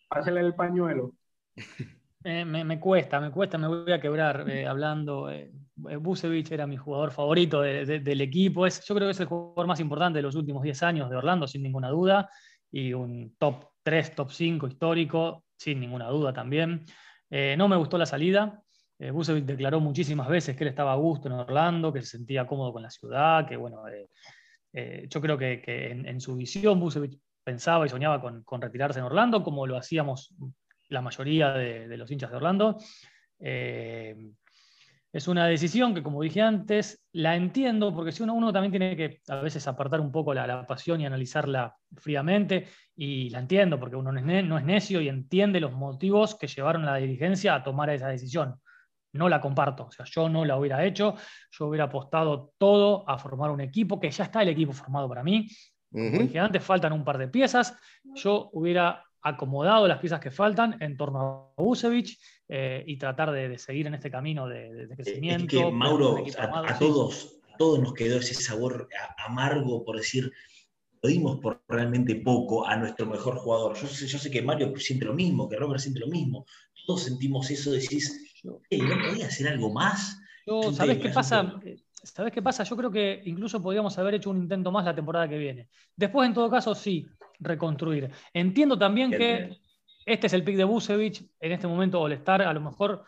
Pásale el pañuelo. Eh, me, me, cuesta, me cuesta, me voy a quebrar eh, hablando. Eh, Busevich era mi jugador favorito de, de, del equipo. Es, yo creo que es el jugador más importante de los últimos 10 años de Orlando, sin ninguna duda. Y un top 3, top 5 histórico, sin ninguna duda también. Eh, no me gustó la salida. Eh, declaró muchísimas veces que él estaba a gusto en Orlando, que se sentía cómodo con la ciudad, que bueno, yo creo que, en, su visión Busevich pensaba y soñaba con, retirarse en Orlando, como lo hacíamos la mayoría de, los hinchas de Orlando. Eh, es una decisión que, como dije antes, la entiendo, porque si uno, uno también tiene que a veces apartar un poco la, pasión y analizarla fríamente, y la entiendo, porque uno no es, no es necio y entiende los motivos que llevaron a la dirigencia a tomar esa decisión no la comparto. O sea, yo no la hubiera hecho, yo hubiera apostado todo a formar un equipo, que ya está el equipo formado para mí. Como dije antes, faltan un par de piezas. Yo hubiera acomodado las piezas que faltan en torno a Busevich eh, y tratar de, seguir en este camino de, crecimiento. Es que, Mauro, a, todos, todos nos quedó ese sabor amargo por decir, lo dimos por realmente poco a nuestro mejor jugador. Yo sé, yo sé que Mario siente lo mismo, que Robert siente lo mismo. Todos sentimos eso, decís, ¿no podía hacer algo más? ¿sabes qué pasa? ¿Sabes qué pasa? Yo creo que incluso podríamos haber hecho un intento más la temporada que viene. Después, en todo caso, sí, reconstruir. Entiendo también que este es el pick de Busevich, en este momento All-Star, a lo mejor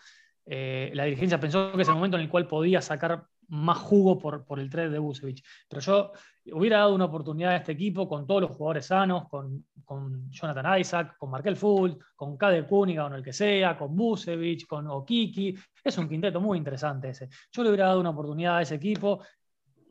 eh, la dirigencia pensó que es el momento en el cual podía sacar más jugo por, por el trade de Busevich. Pero yo hubiera dado una oportunidad a este equipo con todos los jugadores sanos, con, con Jonathan Isaac, con Markel Full, con Kade Kuniga o el que sea, con Busevich, con Okiki. Es un quinteto muy interesante ese. Yo le hubiera dado una oportunidad a ese equipo.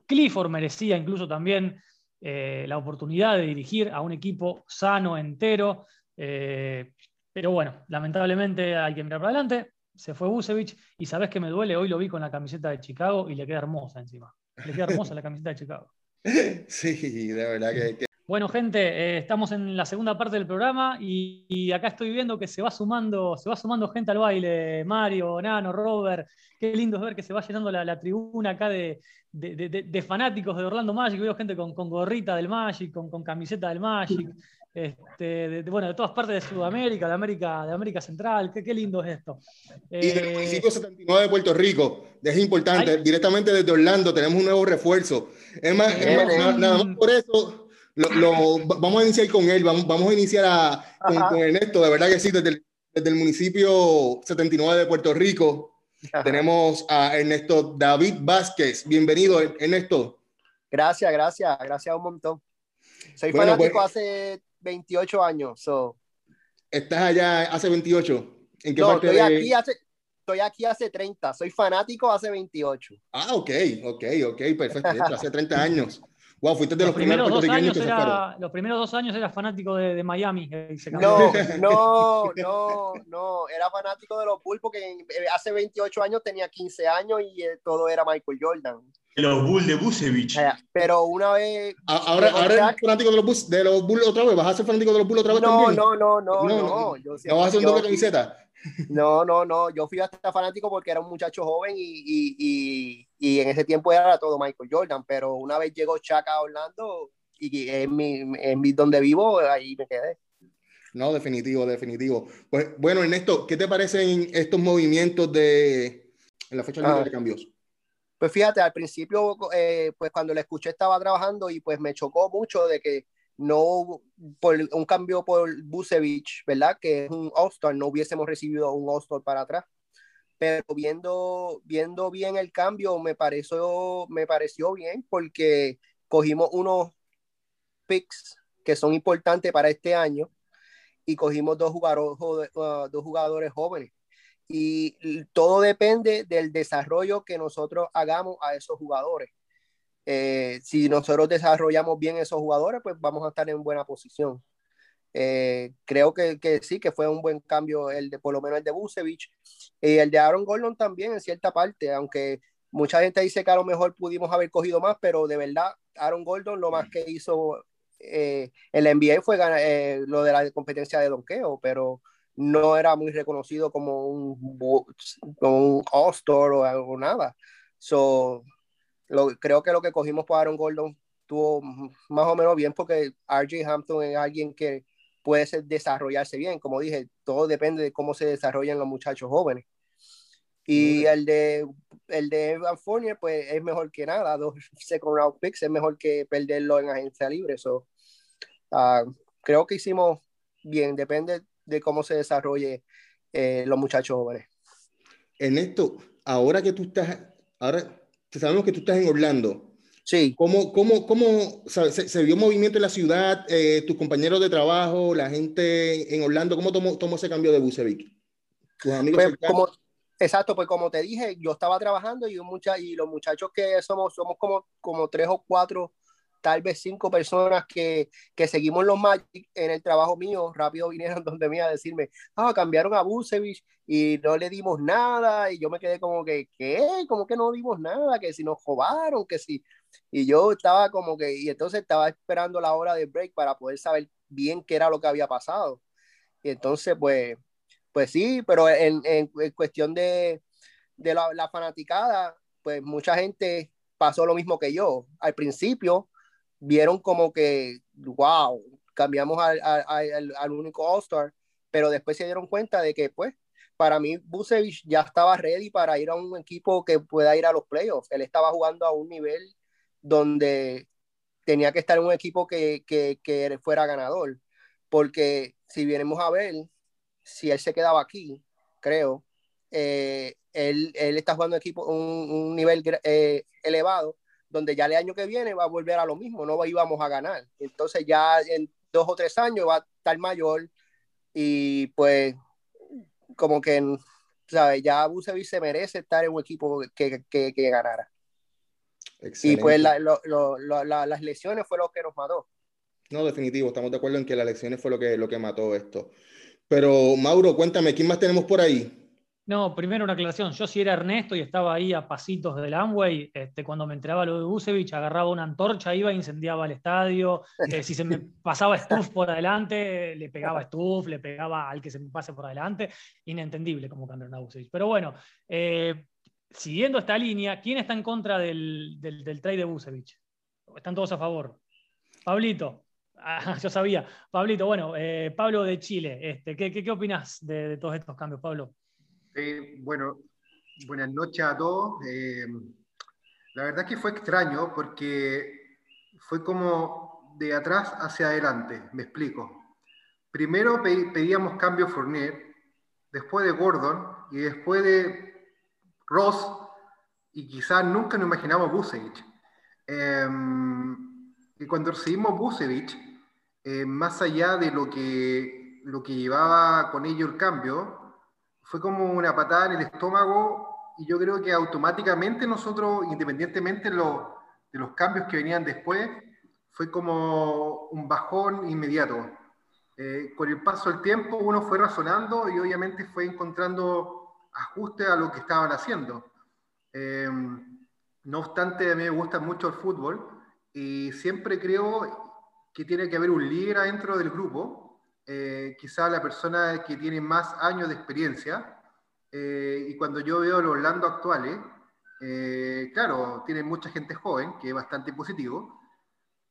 Clifford merecía incluso también eh, la oportunidad de dirigir a un equipo sano, entero. Eh, pero bueno, lamentablemente hay que mirar para adelante se fue Busevich y sabes que me duele, hoy lo vi con la camiseta de Chicago y le queda hermosa encima. Le queda hermosa la camiseta de Chicago. Sí, de verdad que... Bueno, gente, eh, estamos en la segunda parte del programa y, acá estoy viendo que se va sumando, se va sumando gente al baile. Mario, Nano, Robert. Qué lindo es ver que se va llenando la, tribuna acá de, fanáticos de Orlando Magic. Veo gente con, gorrita del Magic, con, con camiseta del Magic. Este, de, bueno, de todas partes de Sudamérica, de América, de América Central, qué, qué lindo es esto. Y del eh, municipio 79 de Puerto Rico, es importante, directamente desde Orlando tenemos un nuevo refuerzo. Es más, nada, más por eso lo, vamos a iniciar con él, vamos, vamos a iniciar con, Ernesto, de verdad que sí, desde el, desde el municipio 79 de Puerto Rico. Tenemos a Ernesto David Vázquez. Bienvenido, Ernesto. Gracias, gracias, gracias un montón. Soy fanático pues, hace 28 años. So. ¿Estás allá hace 28? ¿En qué parte estoy, aquí hace, estoy aquí hace 30. Soy fanático hace 28. Ah, ok, ok, ok, perfecto. hace 30 años. Wow, fuiste de los, los primeros, dos años era, Los primeros dos años eras fanático de, de Miami. no, no, no, no. Era fanático de los Bulls porque eh, hace 28 años tenía 15 años y eh, todo era Michael Jordan. Los Bulls de Busevich. Pero una vez. Ahora, ahora eres fanático de los, Bulls, de los Bulls otra vez. ¿Vas a ser fanático de los Bulls otra vez no, también? No, no, no, no. ¿No, no, vas a hacer un doble camiseta? No, no, no. Yo fui hasta fanático porque era un muchacho joven y, y, y, en ese tiempo era todo Michael Jordan. Pero una vez llegó Chuck a Orlando y en mi, en mi donde vivo, ahí me quedé. No, definitivo, definitivo. Pues bueno, Ernesto, ¿qué te parecen estos movimientos de en la fecha ah. de cambios? Pues fíjate, al principio, eh, pues cuando la escuché estaba trabajando y pues me chocó mucho de que no, por un cambio por Busevich, ¿verdad? Que es un All-Star, no hubiésemos recibido un All-Star para atrás. Pero viendo, viendo bien el cambio, me pareció, me pareció bien porque cogimos unos picks que son importantes para este año y cogimos dos jugadores, uh, dos jugadores jóvenes y todo depende del desarrollo que nosotros hagamos a esos jugadores. Eh, si nosotros desarrollamos bien esos jugadores, pues vamos a estar en buena posición. Eh, creo que, que, sí, que fue un buen cambio el de, por lo menos el de Busevich y el de Aaron Gordon también en cierta parte, aunque mucha gente dice que a lo mejor pudimos haber cogido más, pero de verdad Aaron Gordon lo más que hizo eh, en la NBA fue lo de la competencia de donqueo, pero no era muy reconocido como un, un All-Star o algo nada. So, lo, creo que lo que cogimos por Aaron Gordon estuvo más o menos bien porque RJ Hampton es alguien que puede desarrollarse bien. Como dije, todo depende de cómo se desarrollan los muchachos jóvenes. Y el de, el de Evan Fournier, pues es mejor que nada. Dos second round picks es mejor que perderlo en agencia libre. So, ah, creo que hicimos bien. Depende de cómo se desarrolle eh, los muchachos jóvenes. Ernesto, ahora que tú estás, ahora sabemos que tú estás en Orlando, Sí. ¿Cómo, cómo, cómo se, se, vio movimiento en la ciudad? Eh, tus compañeros de trabajo, la gente en Orlando, ¿cómo tomó, tomó ese cambio de Bucevic? Tus amigos pues, como, Exacto, pues como te dije, yo estaba trabajando y, mucha, y los muchachos que somos, somos como, como tres o cuatro, tal vez cinco personas que, que seguimos los Magic en el trabajo mío, rápido vinieron donde me a decirme, ah, cambiaron a Busevich y no le dimos nada, y yo me quedé como que, ¿qué? ¿Cómo que no dimos nada? Que si nos robaron, que si... Y yo estaba como que, y entonces estaba esperando la hora de break para poder saber bien qué era lo que había pasado. Y entonces, pues, pues sí, pero en, en, cuestión de, de la, la, fanaticada, pues mucha gente pasó lo mismo que yo. Al principio vieron como que, wow, cambiamos al, al, al único All-Star, pero después se dieron cuenta de que, pues, para mí Busevich ya estaba ready para ir a un equipo que pueda ir a los playoffs. Él estaba jugando a un nivel donde tenía que estar un equipo que, que, que fuera ganador. Porque si vienemos a ver, si él se quedaba aquí, creo, eh, él, él, está jugando equipo un, un nivel eh, elevado, donde ya el año que viene va a volver a lo mismo, no íbamos a ganar. Entonces ya en dos o tres años va a estar mayor y pues como que, ¿sabes? Ya Bucevic se merece estar en un equipo que, que, que ganara. Excelente. Y pues la, lo, lo, la, las lesiones fue lo que nos mató. No, definitivo, estamos de acuerdo en que las lesiones fue lo que, lo que mató esto. Pero Mauro, cuéntame, ¿quién más tenemos por ahí? No, primero una aclaración. Yo si era Ernesto y estaba ahí a pasitos del Amway, este, cuando me enteraba lo de Busevich, agarraba una antorcha, iba e incendiaba el estadio. Eh, si se me pasaba Stuff por adelante, le pegaba Stuff, le pegaba al que se me pase por adelante. Inentendible cómo cambiaron a Busevich. Pero bueno, eh, siguiendo esta línea, ¿quién está en contra del, del, del trade de Busevich? ¿Están todos a favor? Pablito. Ah, yo sabía. Pablito, bueno, eh, Pablo de Chile, este, ¿qué, qué, qué opinas de, todos estos cambios, Pablo? Eh, bueno, buenas noches a todos. Eh, la verdad que fue extraño porque fue como de atrás hacia adelante, me explico. Primero pedíamos cambio Fournier, después de Gordon y después de Ross y quizás nunca nos imaginamos Busevich. Eh, y cuando recibimos Busevich, eh, más allá de lo que, lo que llevaba con ello el cambio, fue como una patada en el estómago y yo creo que automáticamente nosotros, independientemente de, lo, de los cambios que venían después, fue como un bajón inmediato. Eh, con el paso del tiempo uno fue razonando y obviamente fue encontrando ajustes a lo que estaban haciendo. Eh, no obstante, a mí me gusta mucho el fútbol y siempre creo que tiene que haber un líder adentro del grupo, eh, quizá la persona que tiene más años de experiencia, eh, y cuando yo veo los Orlando actuales, eh, claro, tiene mucha gente joven, que es bastante positivo,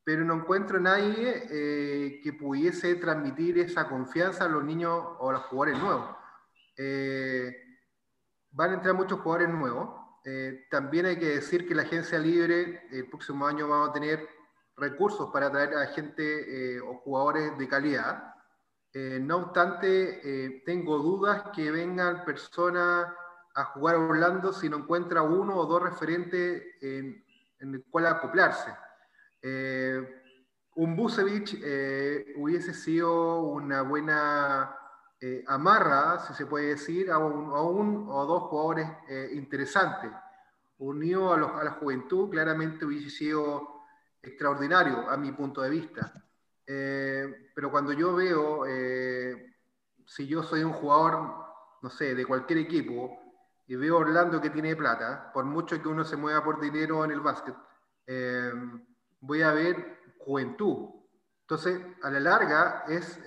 pero no encuentro nadie eh, que pudiese transmitir esa confianza a los niños o a los jugadores nuevos. Eh, van a entrar muchos jugadores nuevos, eh, también hay que decir que la agencia libre el próximo año va a tener recursos para atraer a gente eh, o jugadores de calidad. Eh, no obstante, tengo dudas que vengan personas a jugar a Orlando si no encuentra uno o dos referentes en, en el cual acoplarse. un Busevich hubiese sido una buena eh, amarra, si se puede decir, a un, a o dos jugadores eh, interesantes. Unido a, los, a, la juventud, claramente hubiese sido extraordinario a mi punto de vista. Eh, pero cuando yo veo, eh, si yo soy un jugador, no sé, de cualquier equipo, y veo Orlando que tiene plata, por mucho que uno se mueva por dinero en el básquet, voy a ver juventud. Entonces, a la larga es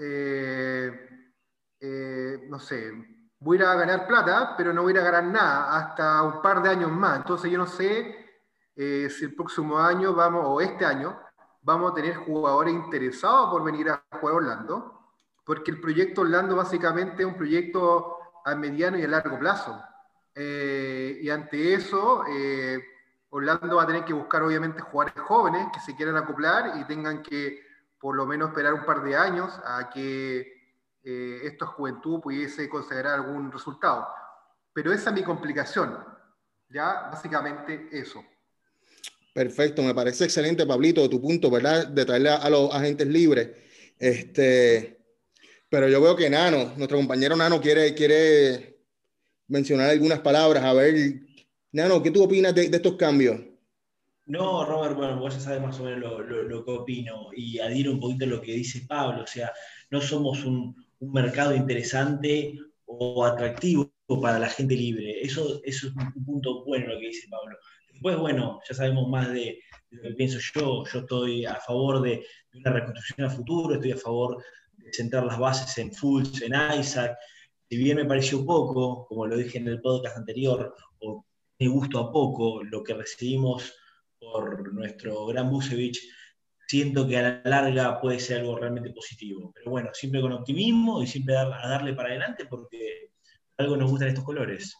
eh, no sé, voy a ganar plata, pero no voy a ganar nada hasta un par de años más. Entonces yo no sé eh, si el próximo año vamos, o este año, vamos a tener jugadores interesados por venir a jugar a Orlando, porque el proyecto Orlando básicamente es un proyecto a mediano y a largo plazo. Eh, y ante eso, eh, Orlando va a tener que buscar obviamente jugadores jóvenes que se quieran acoplar y tengan que por lo menos esperar un par de años a que eh, esta juventud pudiese considerar algún resultado. Pero esa es mi complicación. Ya, básicamente eso. Perfecto, me parece excelente, Pablito, de tu punto, ¿verdad? De traerle a, los agentes libres. Este, pero yo veo que Nano, nuestro compañero Nano, quiere, quiere mencionar algunas palabras. A ver, Nano, ¿qué tú opinas de, estos cambios? No, Robert, bueno, vos ya sabes más o menos lo, lo, que opino y adhiero un poquito a lo que dice Pablo, o sea, no somos un, un mercado interesante o atractivo para la gente libre. Eso, eso es un punto bueno lo que dice Pablo. Después, bueno, ya sabemos más de, lo que pienso yo. Yo estoy a favor de, una reconstrucción a futuro, estoy a favor de sentar las bases en Fultz, en Isaac. Si bien me pareció poco, como lo dije en el podcast anterior, o me gustó a poco lo que recibimos por nuestro gran Busevich, siento que a la larga puede ser algo realmente positivo. Pero bueno, siempre con optimismo y siempre a darle para adelante porque algo nos gustan estos colores.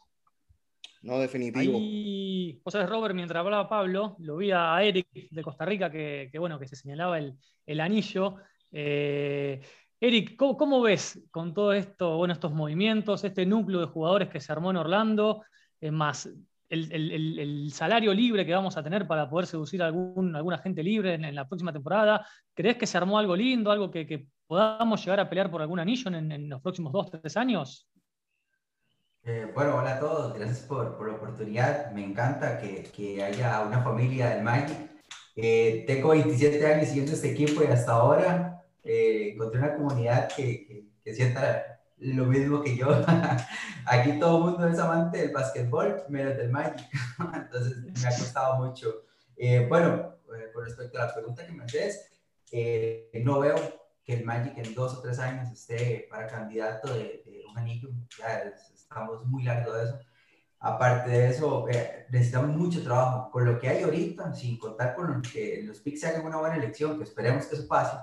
No, definitivo. Ahí, o sea, Robert, mientras hablaba Pablo, lo vi a Eric de Costa Rica que, bueno, que se señalaba el, anillo. Eh, Eric, ¿cómo, ves con todo esto, bueno, estos movimientos, este núcleo de jugadores que se armó en Orlando, es más el, salario libre que vamos a tener para poder seducir a algún, alguna gente libre en, la próxima temporada? ¿Crees que se armó algo lindo, algo que, podamos llegar a pelear por algún anillo en, los próximos dos, tres años? Eh, bueno, hola a todos, gracias por, por la oportunidad. Me encanta que, que, haya una familia del Magic. Eh, tengo 27 años siguiendo este equipo y hasta ahora eh, encontré una comunidad que, que, sienta lo mismo que yo. Aquí todo el mundo es amante del básquetbol, menos del Magic. Entonces me ha costado mucho. bueno, con respecto a la pregunta que me haces, no veo que el Magic en dos o tres años esté para candidato de, un anillo. Ya es, estamos muy largos de eso. Aparte de eso, eh, necesitamos mucho trabajo. Con lo que hay ahorita, sin contar con que los picks hagan una buena elección, que esperemos que eso pase,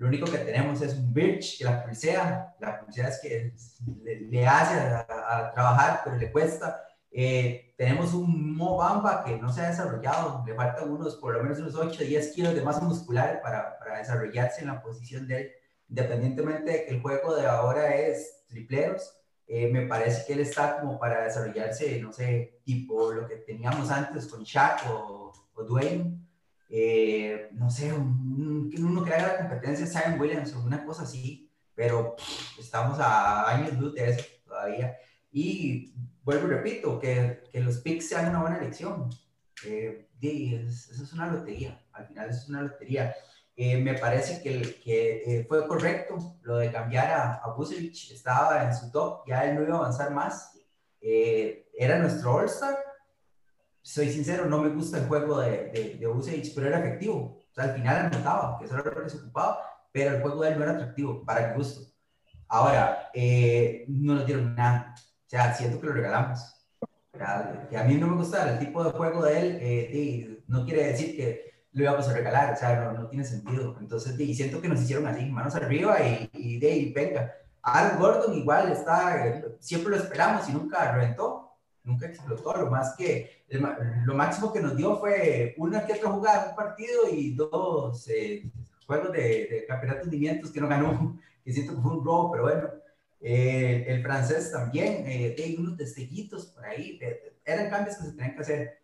lo único que tenemos es un Birch, que la pulsea, la pulsea es que le, hace a, trabajar, pero le cuesta. Eh, tenemos un Mobamba que no se ha desarrollado, le faltan unos, por lo menos unos 8 o 10 kilos de masa muscular para, para desarrollarse en la posición de él, independientemente de que el juego de ahora es tripleros eh, me parece que él está como para desarrollarse, no sé, tipo lo que teníamos antes con Shaq o, Dwayne. Eh, no sé, un, uno que haga la competencia Simon Williams o una cosa así, pero estamos a años luz de eso todavía. Y vuelvo y repito, que, que los picks sean una buena elección. Eh, eso es una lotería, al final eso es una lotería. Eh, me parece que, que eh, fue correcto lo de cambiar a, a estaba en su top, ya él no iba a avanzar más, eh, era nuestro All-Star. Soy sincero, no me gusta el juego de, de, de pero era efectivo. O sea, al final anotaba, que eso era lo que se ocupaba, pero el juego de él no era atractivo, para mi gusto. Ahora, no nos dieron nada. O sea, siento que lo regalamos. Que a mí no me gusta el tipo de juego de él, no quiere decir que lo íbamos a regalar, o sea, no, no tiene sentido. Entonces, y siento que nos hicieron así, manos arriba y, y de ahí, venga. Aaron Gordon igual está, siempre lo esperamos y nunca reventó, nunca explotó. Lo más que, lo máximo que nos dio fue una que otra jugada un partido y dos eh, juegos de, de campeonatos de que no ganó, que siento que fue un robo, pero bueno. Eh, el francés también, eh, hay unos destellitos por ahí, eran cambios que se tenían que hacer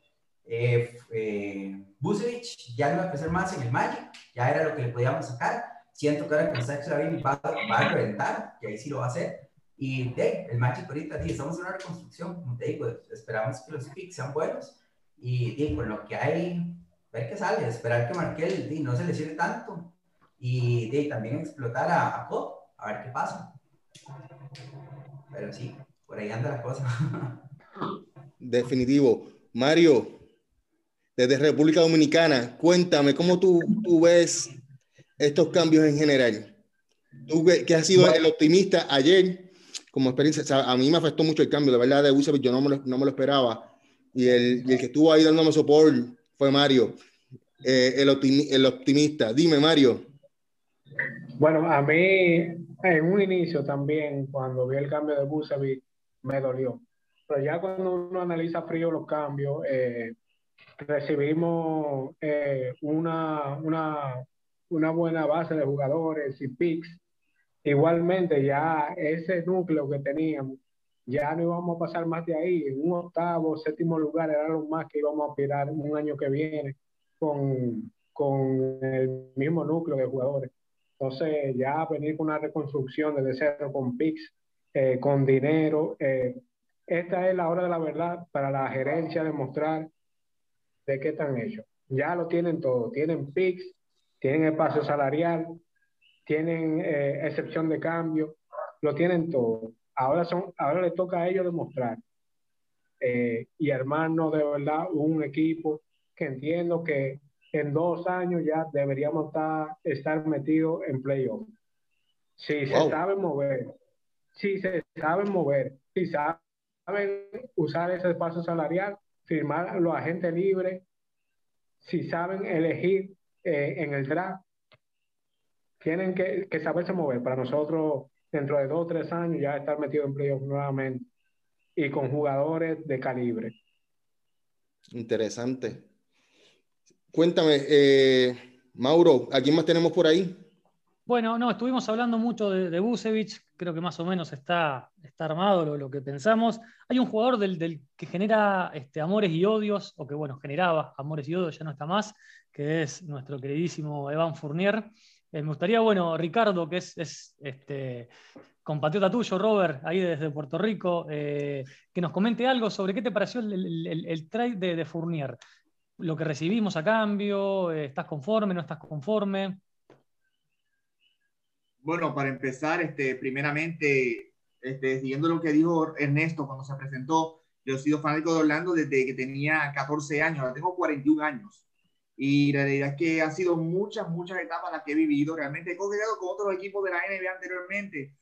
eh, eh ya no va a crecer más en el Magic, ya era lo que le podíamos sacar. Siento que ahora con Zach va, va, a reventar, que ahí sí lo va a hacer. Y de, el Magic ahorita, sí, estamos en una reconstrucción, como te digo, esperamos que los picks sean buenos y, con lo que hay, ver qué sale, esperar que Markel no se le sirve tanto y de, también explotar a, a a ver qué pasa. Pero sí, por ahí anda la cosa. Definitivo. Mario, desde República Dominicana. Cuéntame, ¿cómo tú, tú ves estos cambios en general? Tú que has sido el optimista ayer, como experiencia, a mí me afectó mucho el cambio, de verdad, de Busevich yo no me, lo, no me lo esperaba. Y el, y el, que estuvo ahí dándome soporte fue Mario, eh, el, el optimista. Dime, Mario. Bueno, a mí en un inicio también, cuando vi el cambio de Busevich, me dolió. Pero ya cuando uno analiza frío los cambios, eh, recibimos eh, una, una, una, buena base de jugadores y picks. Igualmente, ya ese núcleo que teníamos, ya no íbamos a pasar más de ahí. Un octavo, séptimo lugar era lo más que íbamos a aspirar un año que viene. con, con el mismo núcleo de jugadores. Entonces, ya venir con una reconstrucción desde cero, con PIX, eh, con dinero, eh, esta es la hora de la verdad para la gerencia demostrar de qué están hechos. Ya lo tienen todo, tienen PIX, tienen espacio salarial, tienen eh, excepción de cambio, lo tienen todo. Ahora, son, ahora le toca a ellos demostrar y armarnos de verdad un equipo que entiendo que en dos años ya deberíamos estar, estar metidos en playoff. Si se saben mover, si se saben mover, si saben usar ese espacio salarial, firmar a los agentes libres, si saben elegir eh, en el draft, tienen que, que, saberse mover para nosotros dentro de dos o tres años ya estar metidos en playoff nuevamente y con jugadores de calibre. Interesante. Cuéntame, eh, Mauro, ¿a quién más tenemos por ahí? Bueno, no, estuvimos hablando mucho de, de creo que más o menos está, está armado lo, que pensamos. Hay un jugador del, que genera este, amores y odios, o que bueno, generaba amores y odios, ya no está más, que es nuestro queridísimo Evan Fournier. Eh, me gustaría, bueno, Ricardo, que es, este, compatriota tuyo, Robert, ahí desde Puerto Rico, eh, que nos comente algo sobre qué te pareció el, trade de, de Fournier lo que recibimos a cambio? Eh, ¿Estás conforme? ¿No estás conforme? Bueno, para empezar, este, primeramente, este, siguiendo lo que dijo Ernesto cuando se presentó, yo he sido fanático de Orlando desde que tenía 14 años, ahora tengo 41 años. Y la realidad es que ha sido muchas, muchas etapas las que he vivido. Realmente he congregado con otros equipos de la NBA anteriormente.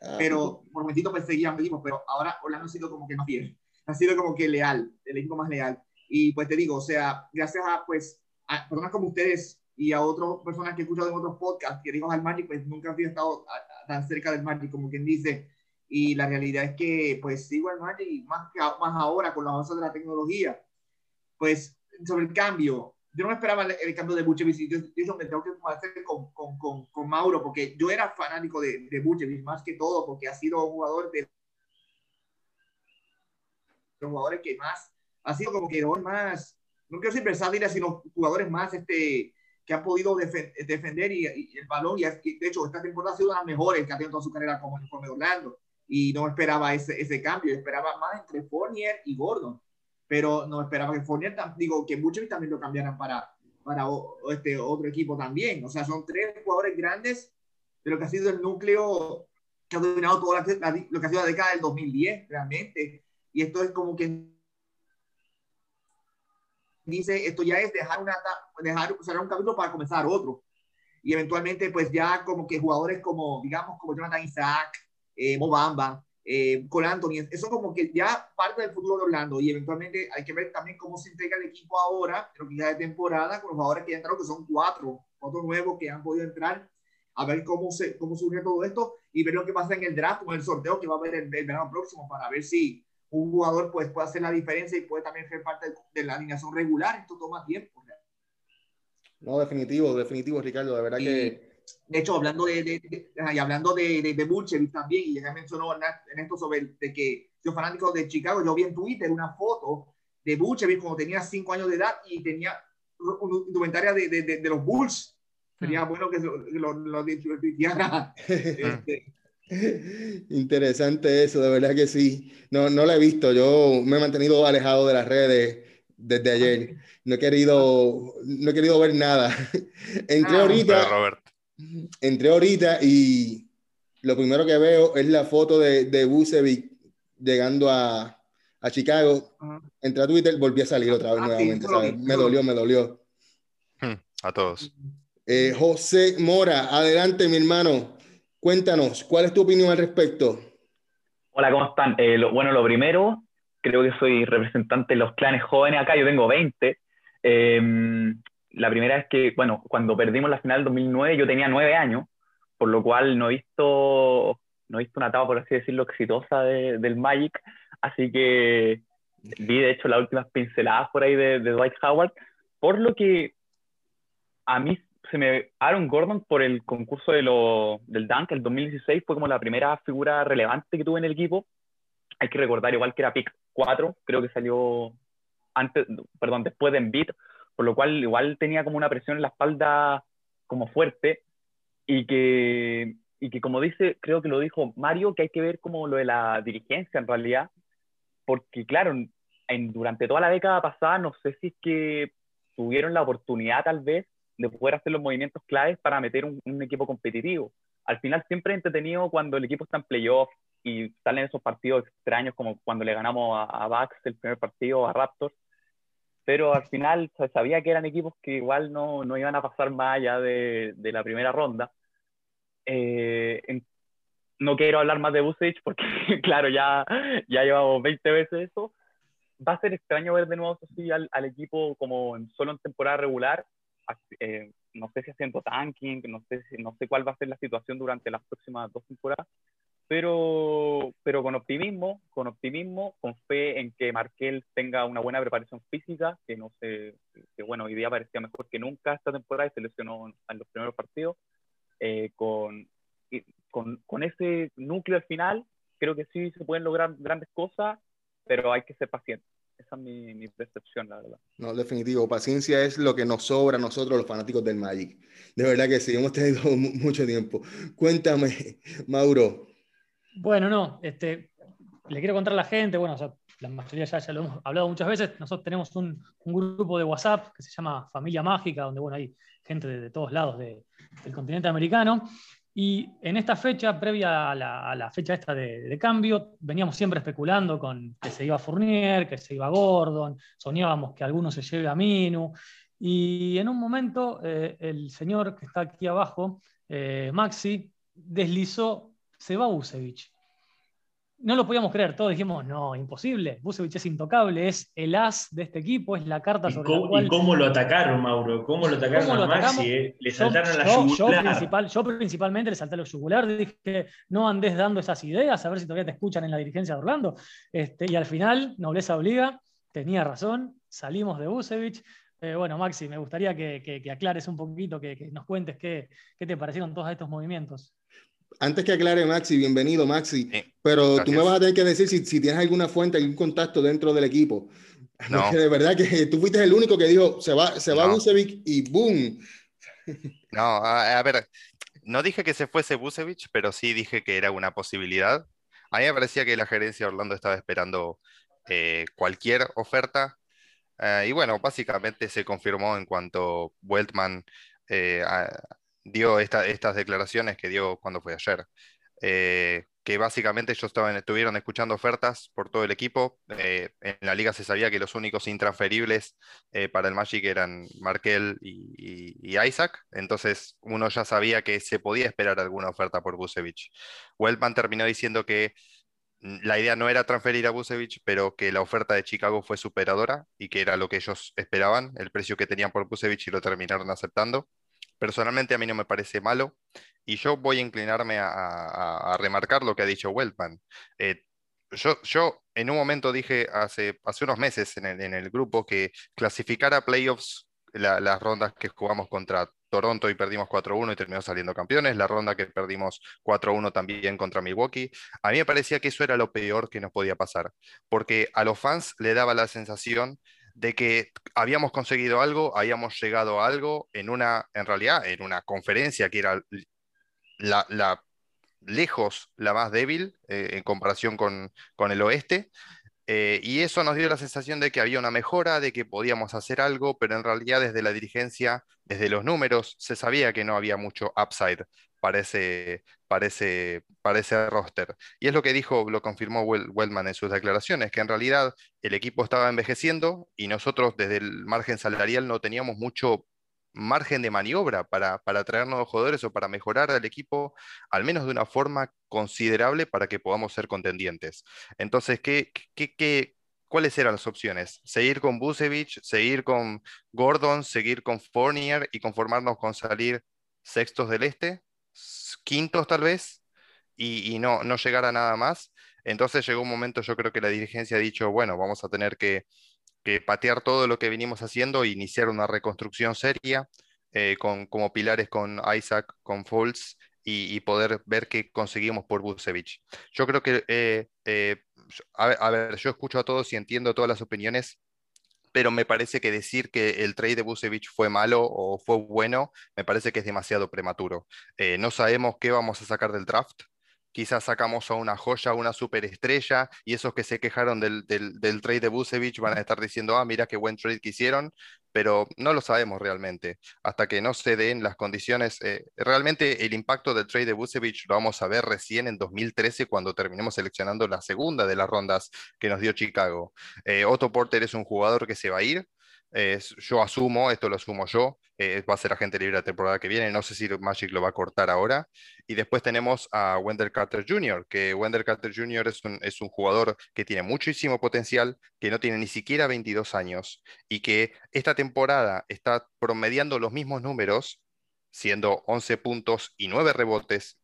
Ah. Pero por un momentito perseguían equipos, pero ahora Orlando ha sido como que más fiel ha sido como que leal, el equipo más leal. Y pues te digo, o sea, gracias a, pues, a personas como ustedes y a otras personas que he escuchado en otros podcasts que digo al Magic, pues nunca había estado tan cerca del Magic como quien dice. Y la realidad es que, pues, sigo al Magic más, que, más ahora con los avances de la tecnología. Pues, sobre el cambio, yo no esperaba el, cambio de Buchevic y yo, yo me tengo que hacer con, con, con, con, Mauro, porque yo era fanático de, de Buchevic más que todo, porque ha sido un jugador de los jugadores que más, ha sido como que los más, no quiero decir versátiles, sino jugadores más este, que han podido defender y, el balón. Y, de hecho, esta temporada ha sido una de las mejores que ha tenido toda su carrera como de Orlando. Y no esperaba ese, ese cambio, esperaba más entre Fournier y Gordon. Pero no esperaba que Fournier, digo, que muchos también lo cambiaran para, para este otro equipo también. O sea, son tres jugadores grandes de lo que ha sido el núcleo que ha dominado toda lo que ha sido la década del 2010, realmente y esto es como que dice, esto ya es dejar, una, dejar cerrar un capítulo para comenzar otro. Y eventualmente, pues ya como que jugadores como, digamos, como Jonathan Isaac, eh, Mobamba, eh, Cole Anthony, eso como que ya parte del futuro de Orlando. Y eventualmente hay que ver también cómo se integra el equipo ahora, pero que ya de temporada, con los jugadores que ya entraron, que son cuatro, cuatro nuevos que han podido entrar, a ver cómo, se, cómo surge todo esto y ver lo que pasa en el draft, con el sorteo que va a haber el, el verano próximo, para ver si un jugador pues, puede hacer la diferencia y puede también ser parte de la alineación regular. Esto toma tiempo. No, definitivo, definitivo, Ricardo. De verdad que. De hecho, hablando de, de, y hablando de, de, de también, y ya mencionó en esto sobre de que yo fanático de Chicago, yo vi en Twitter una foto de Buchevich cuando tenía cinco años de edad y tenía un indumentaria de, de, de, los Bulls. Sería mm. bueno que lo, lo, lo, este, Interesante eso, de verdad que sí. No, no lo he visto. Yo me he mantenido alejado de las redes desde ayer. No he querido, no he querido ver nada. Entré ah. ahorita. Entré ahorita y lo primero que veo es la foto de, de Bucevic llegando a, a Chicago. Entré a Twitter, volví a salir otra vez ah, nuevamente. Me dolió, me dolió. Hmm, a todos. Eh, José Mora, adelante, mi hermano. Cuéntanos, ¿cuál es tu opinión al respecto? Hola, ¿cómo están? Eh, bueno, lo primero, creo que soy representante de los clanes jóvenes acá, yo tengo 20. Em, la primera es que, bueno, cuando perdimos la final del 2009 yo tenía 9 años, por lo cual no he visto, no he visto una etapa, por así decirlo, exitosa del Magic, así que vi de hecho las últimas pinceladas por ahí de, de Dwight Howard, por lo que a mí se me Aaron Gordon por el concurso de lo, del Dunk, el 2016, fue como la primera figura relevante que tuve en el equipo. Hay que recordar igual que era pick 4, creo que salió antes, perdón, después de Embiid, por lo cual igual tenía como una presión en la espalda como fuerte y que, y que como dice, creo que lo dijo Mario, que hay que ver como lo de la dirigencia en realidad, porque claro, en, durante toda la década pasada no sé si es que tuvieron la oportunidad tal vez de poder hacer los movimientos claves para meter un, equipo competitivo. Al final siempre he entretenido cuando el equipo está en playoff y salen esos partidos extraños como cuando le ganamos a, a Bucks el primer partido, a Raptors, pero al final se sabía que eran equipos que igual no, no iban a pasar más allá de, de la primera ronda. Eh, no quiero hablar más de Busich porque, claro, ya, ya llevamos 20 veces eso. Va a ser extraño ver de nuevo así al, al equipo como solo en temporada regular. Eh, no sé si haciendo tanking, no sé, no sé cuál va a ser la situación durante las próximas dos temporadas, pero, pero con optimismo, con optimismo, con fe en que Markel tenga una buena preparación física, que no sé, que bueno, hoy día parecía mejor que nunca esta temporada y se lesionó en los primeros partidos, eh, con, con, con, ese núcleo al final, creo que sí se pueden lograr grandes cosas, pero hay que ser paciente. Esa es mi, mi, percepción, la verdad. No, definitivo. Paciencia es lo que nos sobra a nosotros, los fanáticos del Magic. De verdad que sí, hemos tenido mucho tiempo. Cuéntame, Mauro, bueno, no, este, le quiero contar a la gente, bueno, la mayoría ya, ya, lo hemos hablado muchas veces, nosotros tenemos un, un, grupo de WhatsApp que se llama Familia Mágica, donde bueno, hay gente de, todos lados de, del continente americano, y en esta fecha, previa a la, fecha esta de, de, cambio, veníamos siempre especulando con que se iba Fournier, que se iba Gordon, soñábamos que alguno se lleve a Minu, y en un momento eh, el señor que está aquí abajo, eh, Maxi, deslizó se va Busevich. No lo podíamos creer, todos dijimos, no, imposible, Busevich es intocable, es el as de este equipo, es la carta sobre cómo, la cual... ¿Y cómo lo atacaron, Mauro? ¿Cómo lo atacaron ¿Cómo a lo Maxi? Eh? Le saltaron yo, la yo, yugular. Yo, principal, yo, principalmente le salté a la yugular, dije, no andes dando esas ideas, a ver si todavía te escuchan en la dirigencia de Orlando. Este, y al final, nobleza obliga, tenía razón, salimos de Busevich, eh, bueno, Maxi, me gustaría que, que, que aclares un poquito, que, que nos cuentes qué, qué, te parecieron todos estos movimientos antes que aclare Maxi, bienvenido Maxi, sí, pero gracias. tú me vas a tener que decir si, si, tienes alguna fuente, algún contacto dentro del equipo. No. Porque de verdad que tú fuiste el único que dijo, se va, se va no. Bucevic y boom. No, a, a, ver, no dije que se fuese Bucevic, pero sí dije que era una posibilidad. A mí me parecía que la gerencia de Orlando estaba esperando eh, cualquier oferta. Eh, y bueno, básicamente se confirmó en cuanto Weltman eh, dio esta, estas declaraciones que dio cuando fue ayer. Eh, que básicamente ellos estaban, estuvieron escuchando ofertas por todo el equipo. Eh, en la liga se sabía que los únicos intransferibles eh, para el Magic eran Markel y, y, y, Isaac, entonces uno ya sabía que se podía esperar alguna oferta por Busevich. Wellman terminó diciendo que la idea no era transferir a Busevich, pero que la oferta de Chicago fue superadora y que era lo que ellos esperaban, el precio que tenían por Busevich y lo terminaron aceptando. Personalmente a mí no me parece malo y yo voy a inclinarme a, a, a remarcar lo que ha dicho Weltman. Eh, yo, yo, en un momento dije hace, hace unos meses en el, en el grupo que clasificar a playoffs la, las rondas que jugamos contra Toronto y perdimos 4-1 y terminó saliendo campeones, la ronda que perdimos 4-1 también contra Milwaukee, a mí me parecía que eso era lo peor que nos podía pasar, porque a los fans le daba la sensación de que habíamos conseguido algo, habíamos llegado a algo en una, en realidad, en una conferencia que era la, la lejos la más débil eh, en comparación con, con el oeste. Eh, y eso nos dio la sensación de que había una mejora, de que podíamos hacer algo, pero en realidad desde la dirigencia, desde los números, se sabía que no había mucho upside para ese, para ese, roster. Y es lo que dijo, lo confirmó Wellman en sus declaraciones, que en realidad el equipo estaba envejeciendo y nosotros desde el margen salarial no teníamos mucho margen de maniobra para, para traer nuevos jugadores o para mejorar al equipo, al menos de una forma considerable para que podamos ser contendientes. Entonces, ¿qué, qué, qué, ¿cuáles eran las opciones? Seguir con Busevich, seguir con Gordon, seguir con Fournier y conformarnos con salir sextos del este, quintos tal vez, y, y no, no llegar a nada más. Entonces llegó un momento, yo creo que la dirigencia ha dicho, bueno, vamos a tener que que patear todo lo que venimos haciendo e iniciar una reconstrucción seria eh, con, como pilares con Isaac, con Fultz y, y, poder ver qué conseguimos por Busevich. Yo creo que, eh, eh, a, a, ver, yo escucho a todos y entiendo todas las opiniones, pero me parece que decir que el trade de Busevich fue malo o fue bueno, me parece que es demasiado prematuro. Eh, no sabemos qué vamos a sacar del draft, quizás sacamos a una joya, una superestrella, y esos que se quejaron del, del, trade de Busevich van a estar diciendo, ah, mira qué buen trade que hicieron, pero no lo sabemos realmente. Hasta que no se den las condiciones, eh, realmente el impacto del trade de Busevich lo vamos a ver recién en 2013 cuando terminemos seleccionando la segunda de las rondas que nos dio Chicago. Eh, Otto Porter es un jugador que se va a ir, yo asumo, esto lo asumo yo, eh, va a ser agente libre la temporada que viene, no sé si Magic lo va a cortar ahora. Y después tenemos a Wendell Carter Jr., que Wendell Carter Jr. Es un, es un jugador que tiene muchísimo potencial, que no tiene ni siquiera 22 años y que esta temporada está promediando los mismos números, siendo 11 puntos y 9 rebotes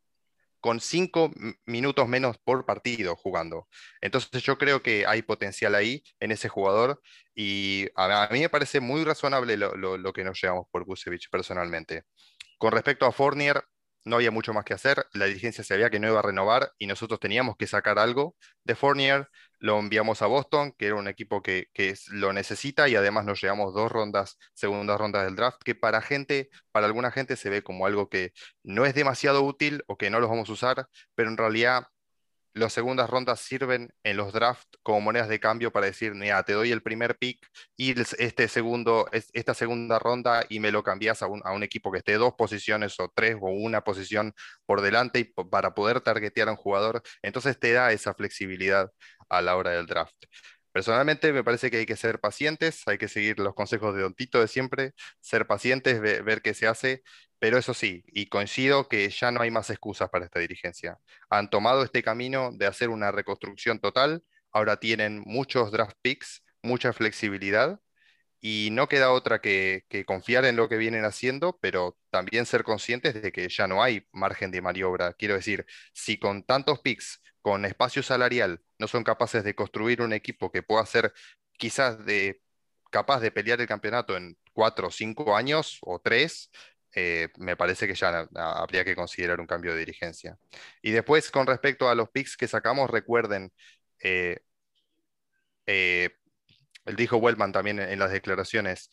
con cinco minutos menos por partido jugando. Entonces yo creo que hay potencial ahí en ese jugador y a, mí me parece muy razonable lo, que nos llevamos por Busevich personalmente. Con respecto a Fournier, no había mucho más que hacer, la dirigencia sabía que no iba a renovar y nosotros teníamos que sacar algo de Fournier, lo enviamos a Boston, que era un equipo que, lo necesita y además nos llevamos dos rondas, segundas rondas del draft, que para gente, para alguna gente se ve como algo que no es demasiado útil o que no los vamos a usar, pero en realidad las segundas rondas sirven en los drafts como monedas de cambio para decir, mira, te doy el primer pick y este segundo, esta segunda ronda y me lo cambias a un, equipo que esté dos posiciones o tres o una posición por delante y para poder targetear a un jugador. Entonces te da esa flexibilidad a la hora del draft. Personalmente me parece que hay que ser pacientes, hay que seguir los consejos de Don Tito de siempre, ser pacientes, ver qué se hace pero eso sí, y coincido que ya no hay más excusas para esta dirigencia. Han tomado este camino de hacer una reconstrucción total, ahora tienen muchos draft picks, mucha flexibilidad, y no queda otra que, confiar en lo que vienen haciendo, pero también ser conscientes de que ya no hay margen de maniobra. Quiero decir, si con tantos picks, con espacio salarial, no son capaces de construir un equipo que pueda ser quizás de, capaz de pelear el campeonato en cuatro o cinco años o tres, eh, me parece que ya habría que considerar un cambio de dirigencia. Y después, con respecto a los picks que sacamos, recuerden, eh, eh, dijo Wellman también en, las declaraciones,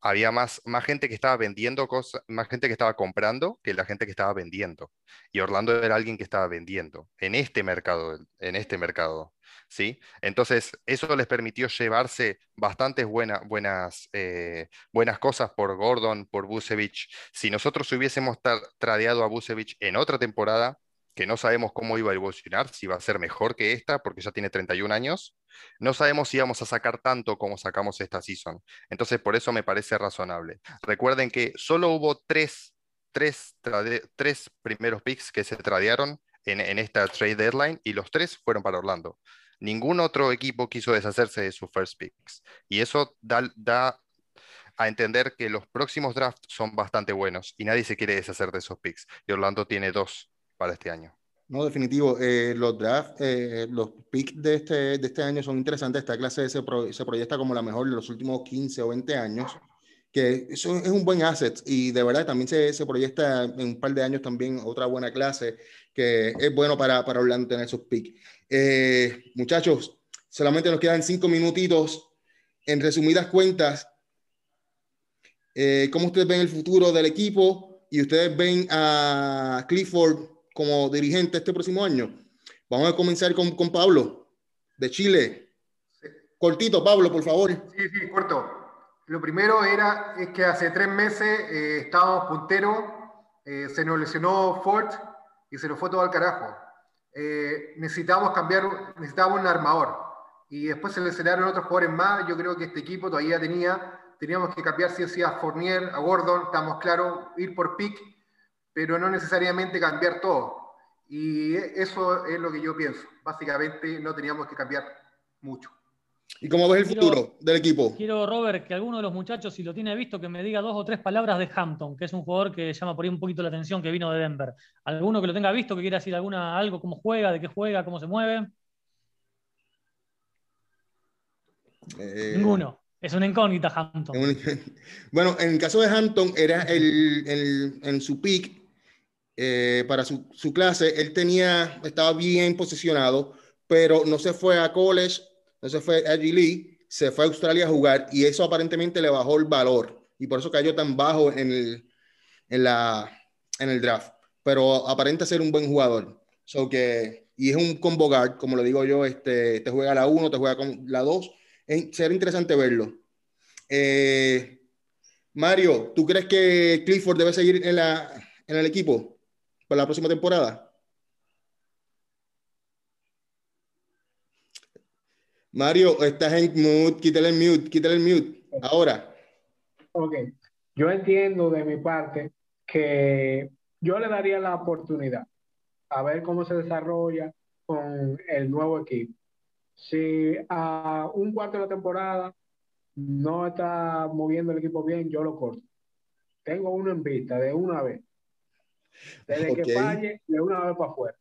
había más, más gente que estaba vendiendo cosas, más gente que estaba comprando que la gente que estaba vendiendo. Y Orlando era alguien que estaba vendiendo en este mercado, en este mercado. ¿sí? Entonces, eso les permitió llevarse bastantes buenas, eh, buenas cosas por Gordon, por Busevich. Si nosotros hubiésemos tradeado a Busevich en otra temporada, que no sabemos cómo iba a evolucionar, si va a ser mejor que esta, porque ya tiene 31 años, no sabemos si vamos a sacar tanto como sacamos esta season. Entonces, por eso me parece razonable. Recuerden que solo hubo tres, tres, tres primeros picks que se tradearon en, esta trade deadline y los tres fueron para Orlando. Ningún otro equipo quiso deshacerse de sus first picks. Y eso da a entender que los próximos drafts son bastante buenos y nadie se quiere deshacer de esos picks. Y Orlando tiene dos para este año. No, definitivo. Eh, los drafts, eh, los picks de este, de este año son interesantes. Esta clase se, se proyecta como la mejor de los últimos 15 o 20 años, que eso es un buen asset y de verdad también se, se proyecta en un par de años también otra buena clase que es bueno para, para Orlando tener sus picks. Eh, muchachos, solamente nos quedan cinco minutitos. En resumidas cuentas, ¿cómo ustedes ven el futuro del equipo y ustedes ven a Clifford como dirigente este próximo año? Vamos a comenzar con, con Pablo, de Chile. Cortito, Pablo, por favor. Sí, sí, corto. Lo primero era es que hace tres meses eh, estábamos punteros, eh, se nos lesionó Ford y se nos fue todo al carajo. Eh, necesitábamos cambiar, necesitábamos un armador. Y después se lesionaron otros jugadores más. Yo creo que este equipo todavía tenía, teníamos que cambiar si decía a Fournier, a Gordon, estamos claros, ir por pick, pero no necesariamente cambiar todo. Y eso es lo que yo pienso. Básicamente no teníamos que cambiar mucho. ¿Y cómo ves el futuro del equipo? Quiero, Robert, que alguno de los muchachos, si lo tiene visto, que me diga dos o tres palabras de Hampton, que es un jugador que llama por ahí un poquito la atención, que vino de Denver. ¿Alguno que lo tenga visto, que quiera decir alguna, algo, cómo juega, de qué juega, cómo se mueve? Eh, Ninguno. Es una incógnita Hampton. Bueno, en el caso de Hampton, era el, en su pick eh, para su, su clase, él tenía, estaba bien posicionado, pero no se fue a college entonces fue Edgy Lee, se fue a Australia a jugar y eso aparentemente le bajó el valor y por eso cayó tan bajo en el, en la, en el draft. Pero aparenta ser un buen jugador. So que, y es un combo guard, como lo digo yo, este, te juega la 1, te juega con la 2. Será interesante verlo. Eh, Mario, ¿tú crees que Clifford debe seguir en, la, en el equipo para la próxima temporada? Mario, estás en mute, quítale el mute, quítale el mute. Ahora. Ok, yo entiendo de mi parte que yo le daría la oportunidad a ver cómo se desarrolla con el nuevo equipo. Si a un cuarto de la temporada no está moviendo el equipo bien, yo lo corto. Tengo uno en vista de una vez. Desde que falle, de una vez para afuera.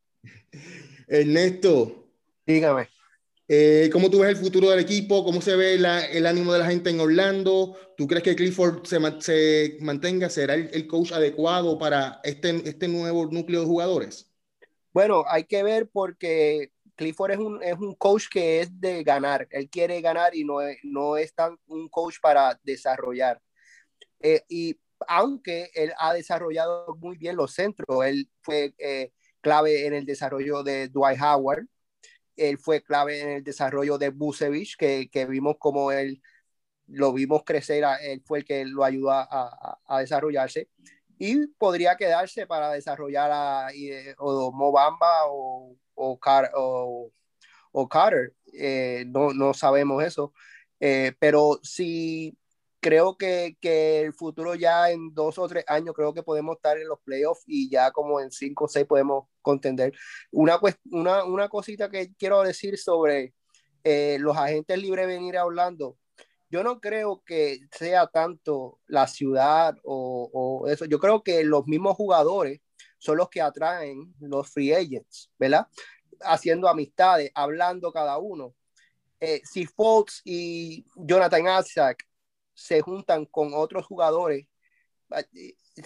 Ernesto. Dígame. Eh, ¿Cómo tú ves el futuro del equipo? ¿Cómo se ve el ánimo de la gente en Orlando? ¿Tú crees que Clifford se, se mantenga? ¿Será el, coach adecuado para este, este nuevo núcleo de jugadores? Bueno, hay que ver porque Clifford es un, es un coach que es de ganar. Él quiere ganar y no, no es tan un coach para desarrollar. Eh, y aunque él ha desarrollado muy bien los centros, él fue eh, clave en el desarrollo de Dwight Howard él fue clave en el desarrollo de Busevich, que, que vimos como él lo vimos crecer, él fue el que lo ayudó a, a, desarrollarse y podría quedarse para desarrollar a o Mobamba o, o, o, Carter, eh, no, no, sabemos eso, eh, pero si creo que, que, el futuro ya en dos o tres años creo que podemos estar en los playoffs y ya como en cinco o seis podemos contender. Una, una, una cosita que quiero decir sobre eh, los agentes libres venir a Orlando. Yo no creo que sea tanto la ciudad o, o eso. Yo creo que los mismos jugadores son los que atraen los free agents, ¿verdad? Haciendo amistades, hablando cada uno. Eh, si Fox y Jonathan Isaac se juntan con otros jugadores,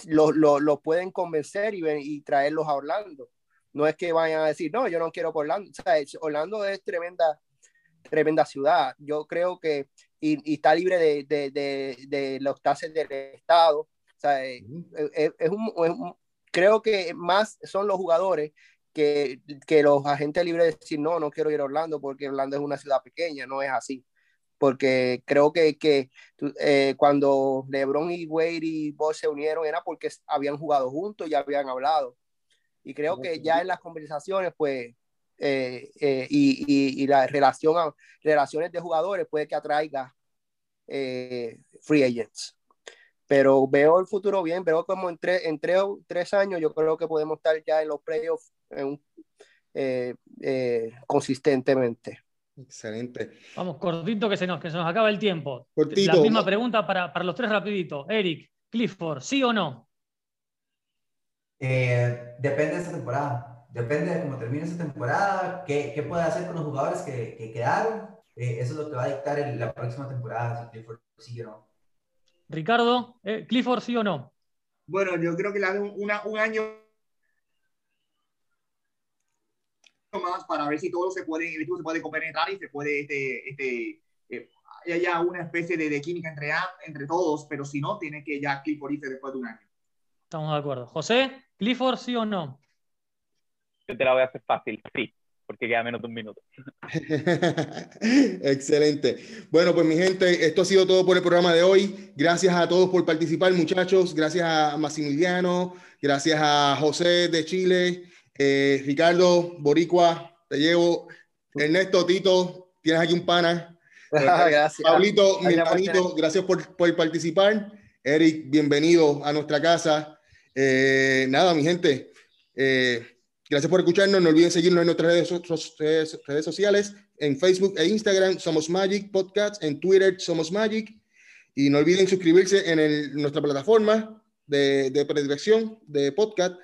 los lo, lo pueden convencer y, y, traerlos a Orlando. No es que vayan a decir, no, yo no quiero por Orlando. O sea, Orlando es tremenda, tremenda ciudad. Yo creo que, y, y está libre de, de, de, de, los tases del Estado. O sea, es, es, un, es, un, creo que más son los jugadores que, que los agentes libres de decir, no, no quiero ir a Orlando porque Orlando es una ciudad pequeña. No es así porque creo que, que eh, cuando LeBron y Wade y Bosch se unieron era porque habían jugado juntos y habían hablado. Y creo que ya en las conversaciones, pues, eh, eh, y, y, y, la relación a, relaciones de jugadores puede que atraiga free agents. Pero veo el futuro bien, veo como en, tres, en tres, años yo creo que podemos estar ya en los playoffs consistentemente. Excelente. Vamos, cortito que se nos, que se nos acaba el tiempo. La misma pregunta para, para, los tres rapidito. Eric, Clifford, ¿sí o no? Eh, depende de esta temporada. Depende de cómo termine esta temporada, qué, qué puede hacer con los jugadores que, que quedaron. Eh, eso es lo que va a dictar la próxima temporada, si Clifford sí o no. Ricardo, eh, ¿Clifford sí o no? Bueno, yo creo que le un, una, un año más para ver si todo se puede, el equipo se puede compenetrar y se puede, este, este, eh, haya una especie de, de, química entre, entre todos, pero si no, tiene que ya Clifford irse después de un año. Estamos de acuerdo. José, ¿Clifford sí o no? Yo te la voy a hacer fácil, sí, porque queda menos de un minuto. Excelente. Bueno, pues mi gente, esto ha sido todo por el programa de hoy. Gracias a todos por participar, muchachos. Gracias a Maximiliano, gracias a José de Chile. Eh, Ricardo, Boricua, te llevo. Ernesto, Tito, tienes aquí un pana. gracias. Pablito, mi hermanito, gracias por, por, participar. Eric, bienvenido a nuestra casa. Eh, nada, mi gente, eh, gracias por escucharnos. No olviden seguirnos en nuestras redes, redes, redes, sociales, en Facebook e Instagram, Somos Magic Podcast, en Twitter, Somos Magic. Y no olviden suscribirse en el, nuestra plataforma de, de predilección de podcast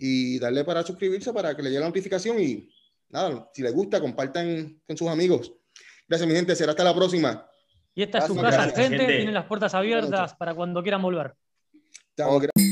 y darle para suscribirse para que le llegue la notificación y nada, si les gusta, compartan con sus amigos. Gracias, mi gente. Será hasta la próxima. Y esta es su casa, gente. Tienen las puertas abiertas para cuando quieran volver. Chao, gracias.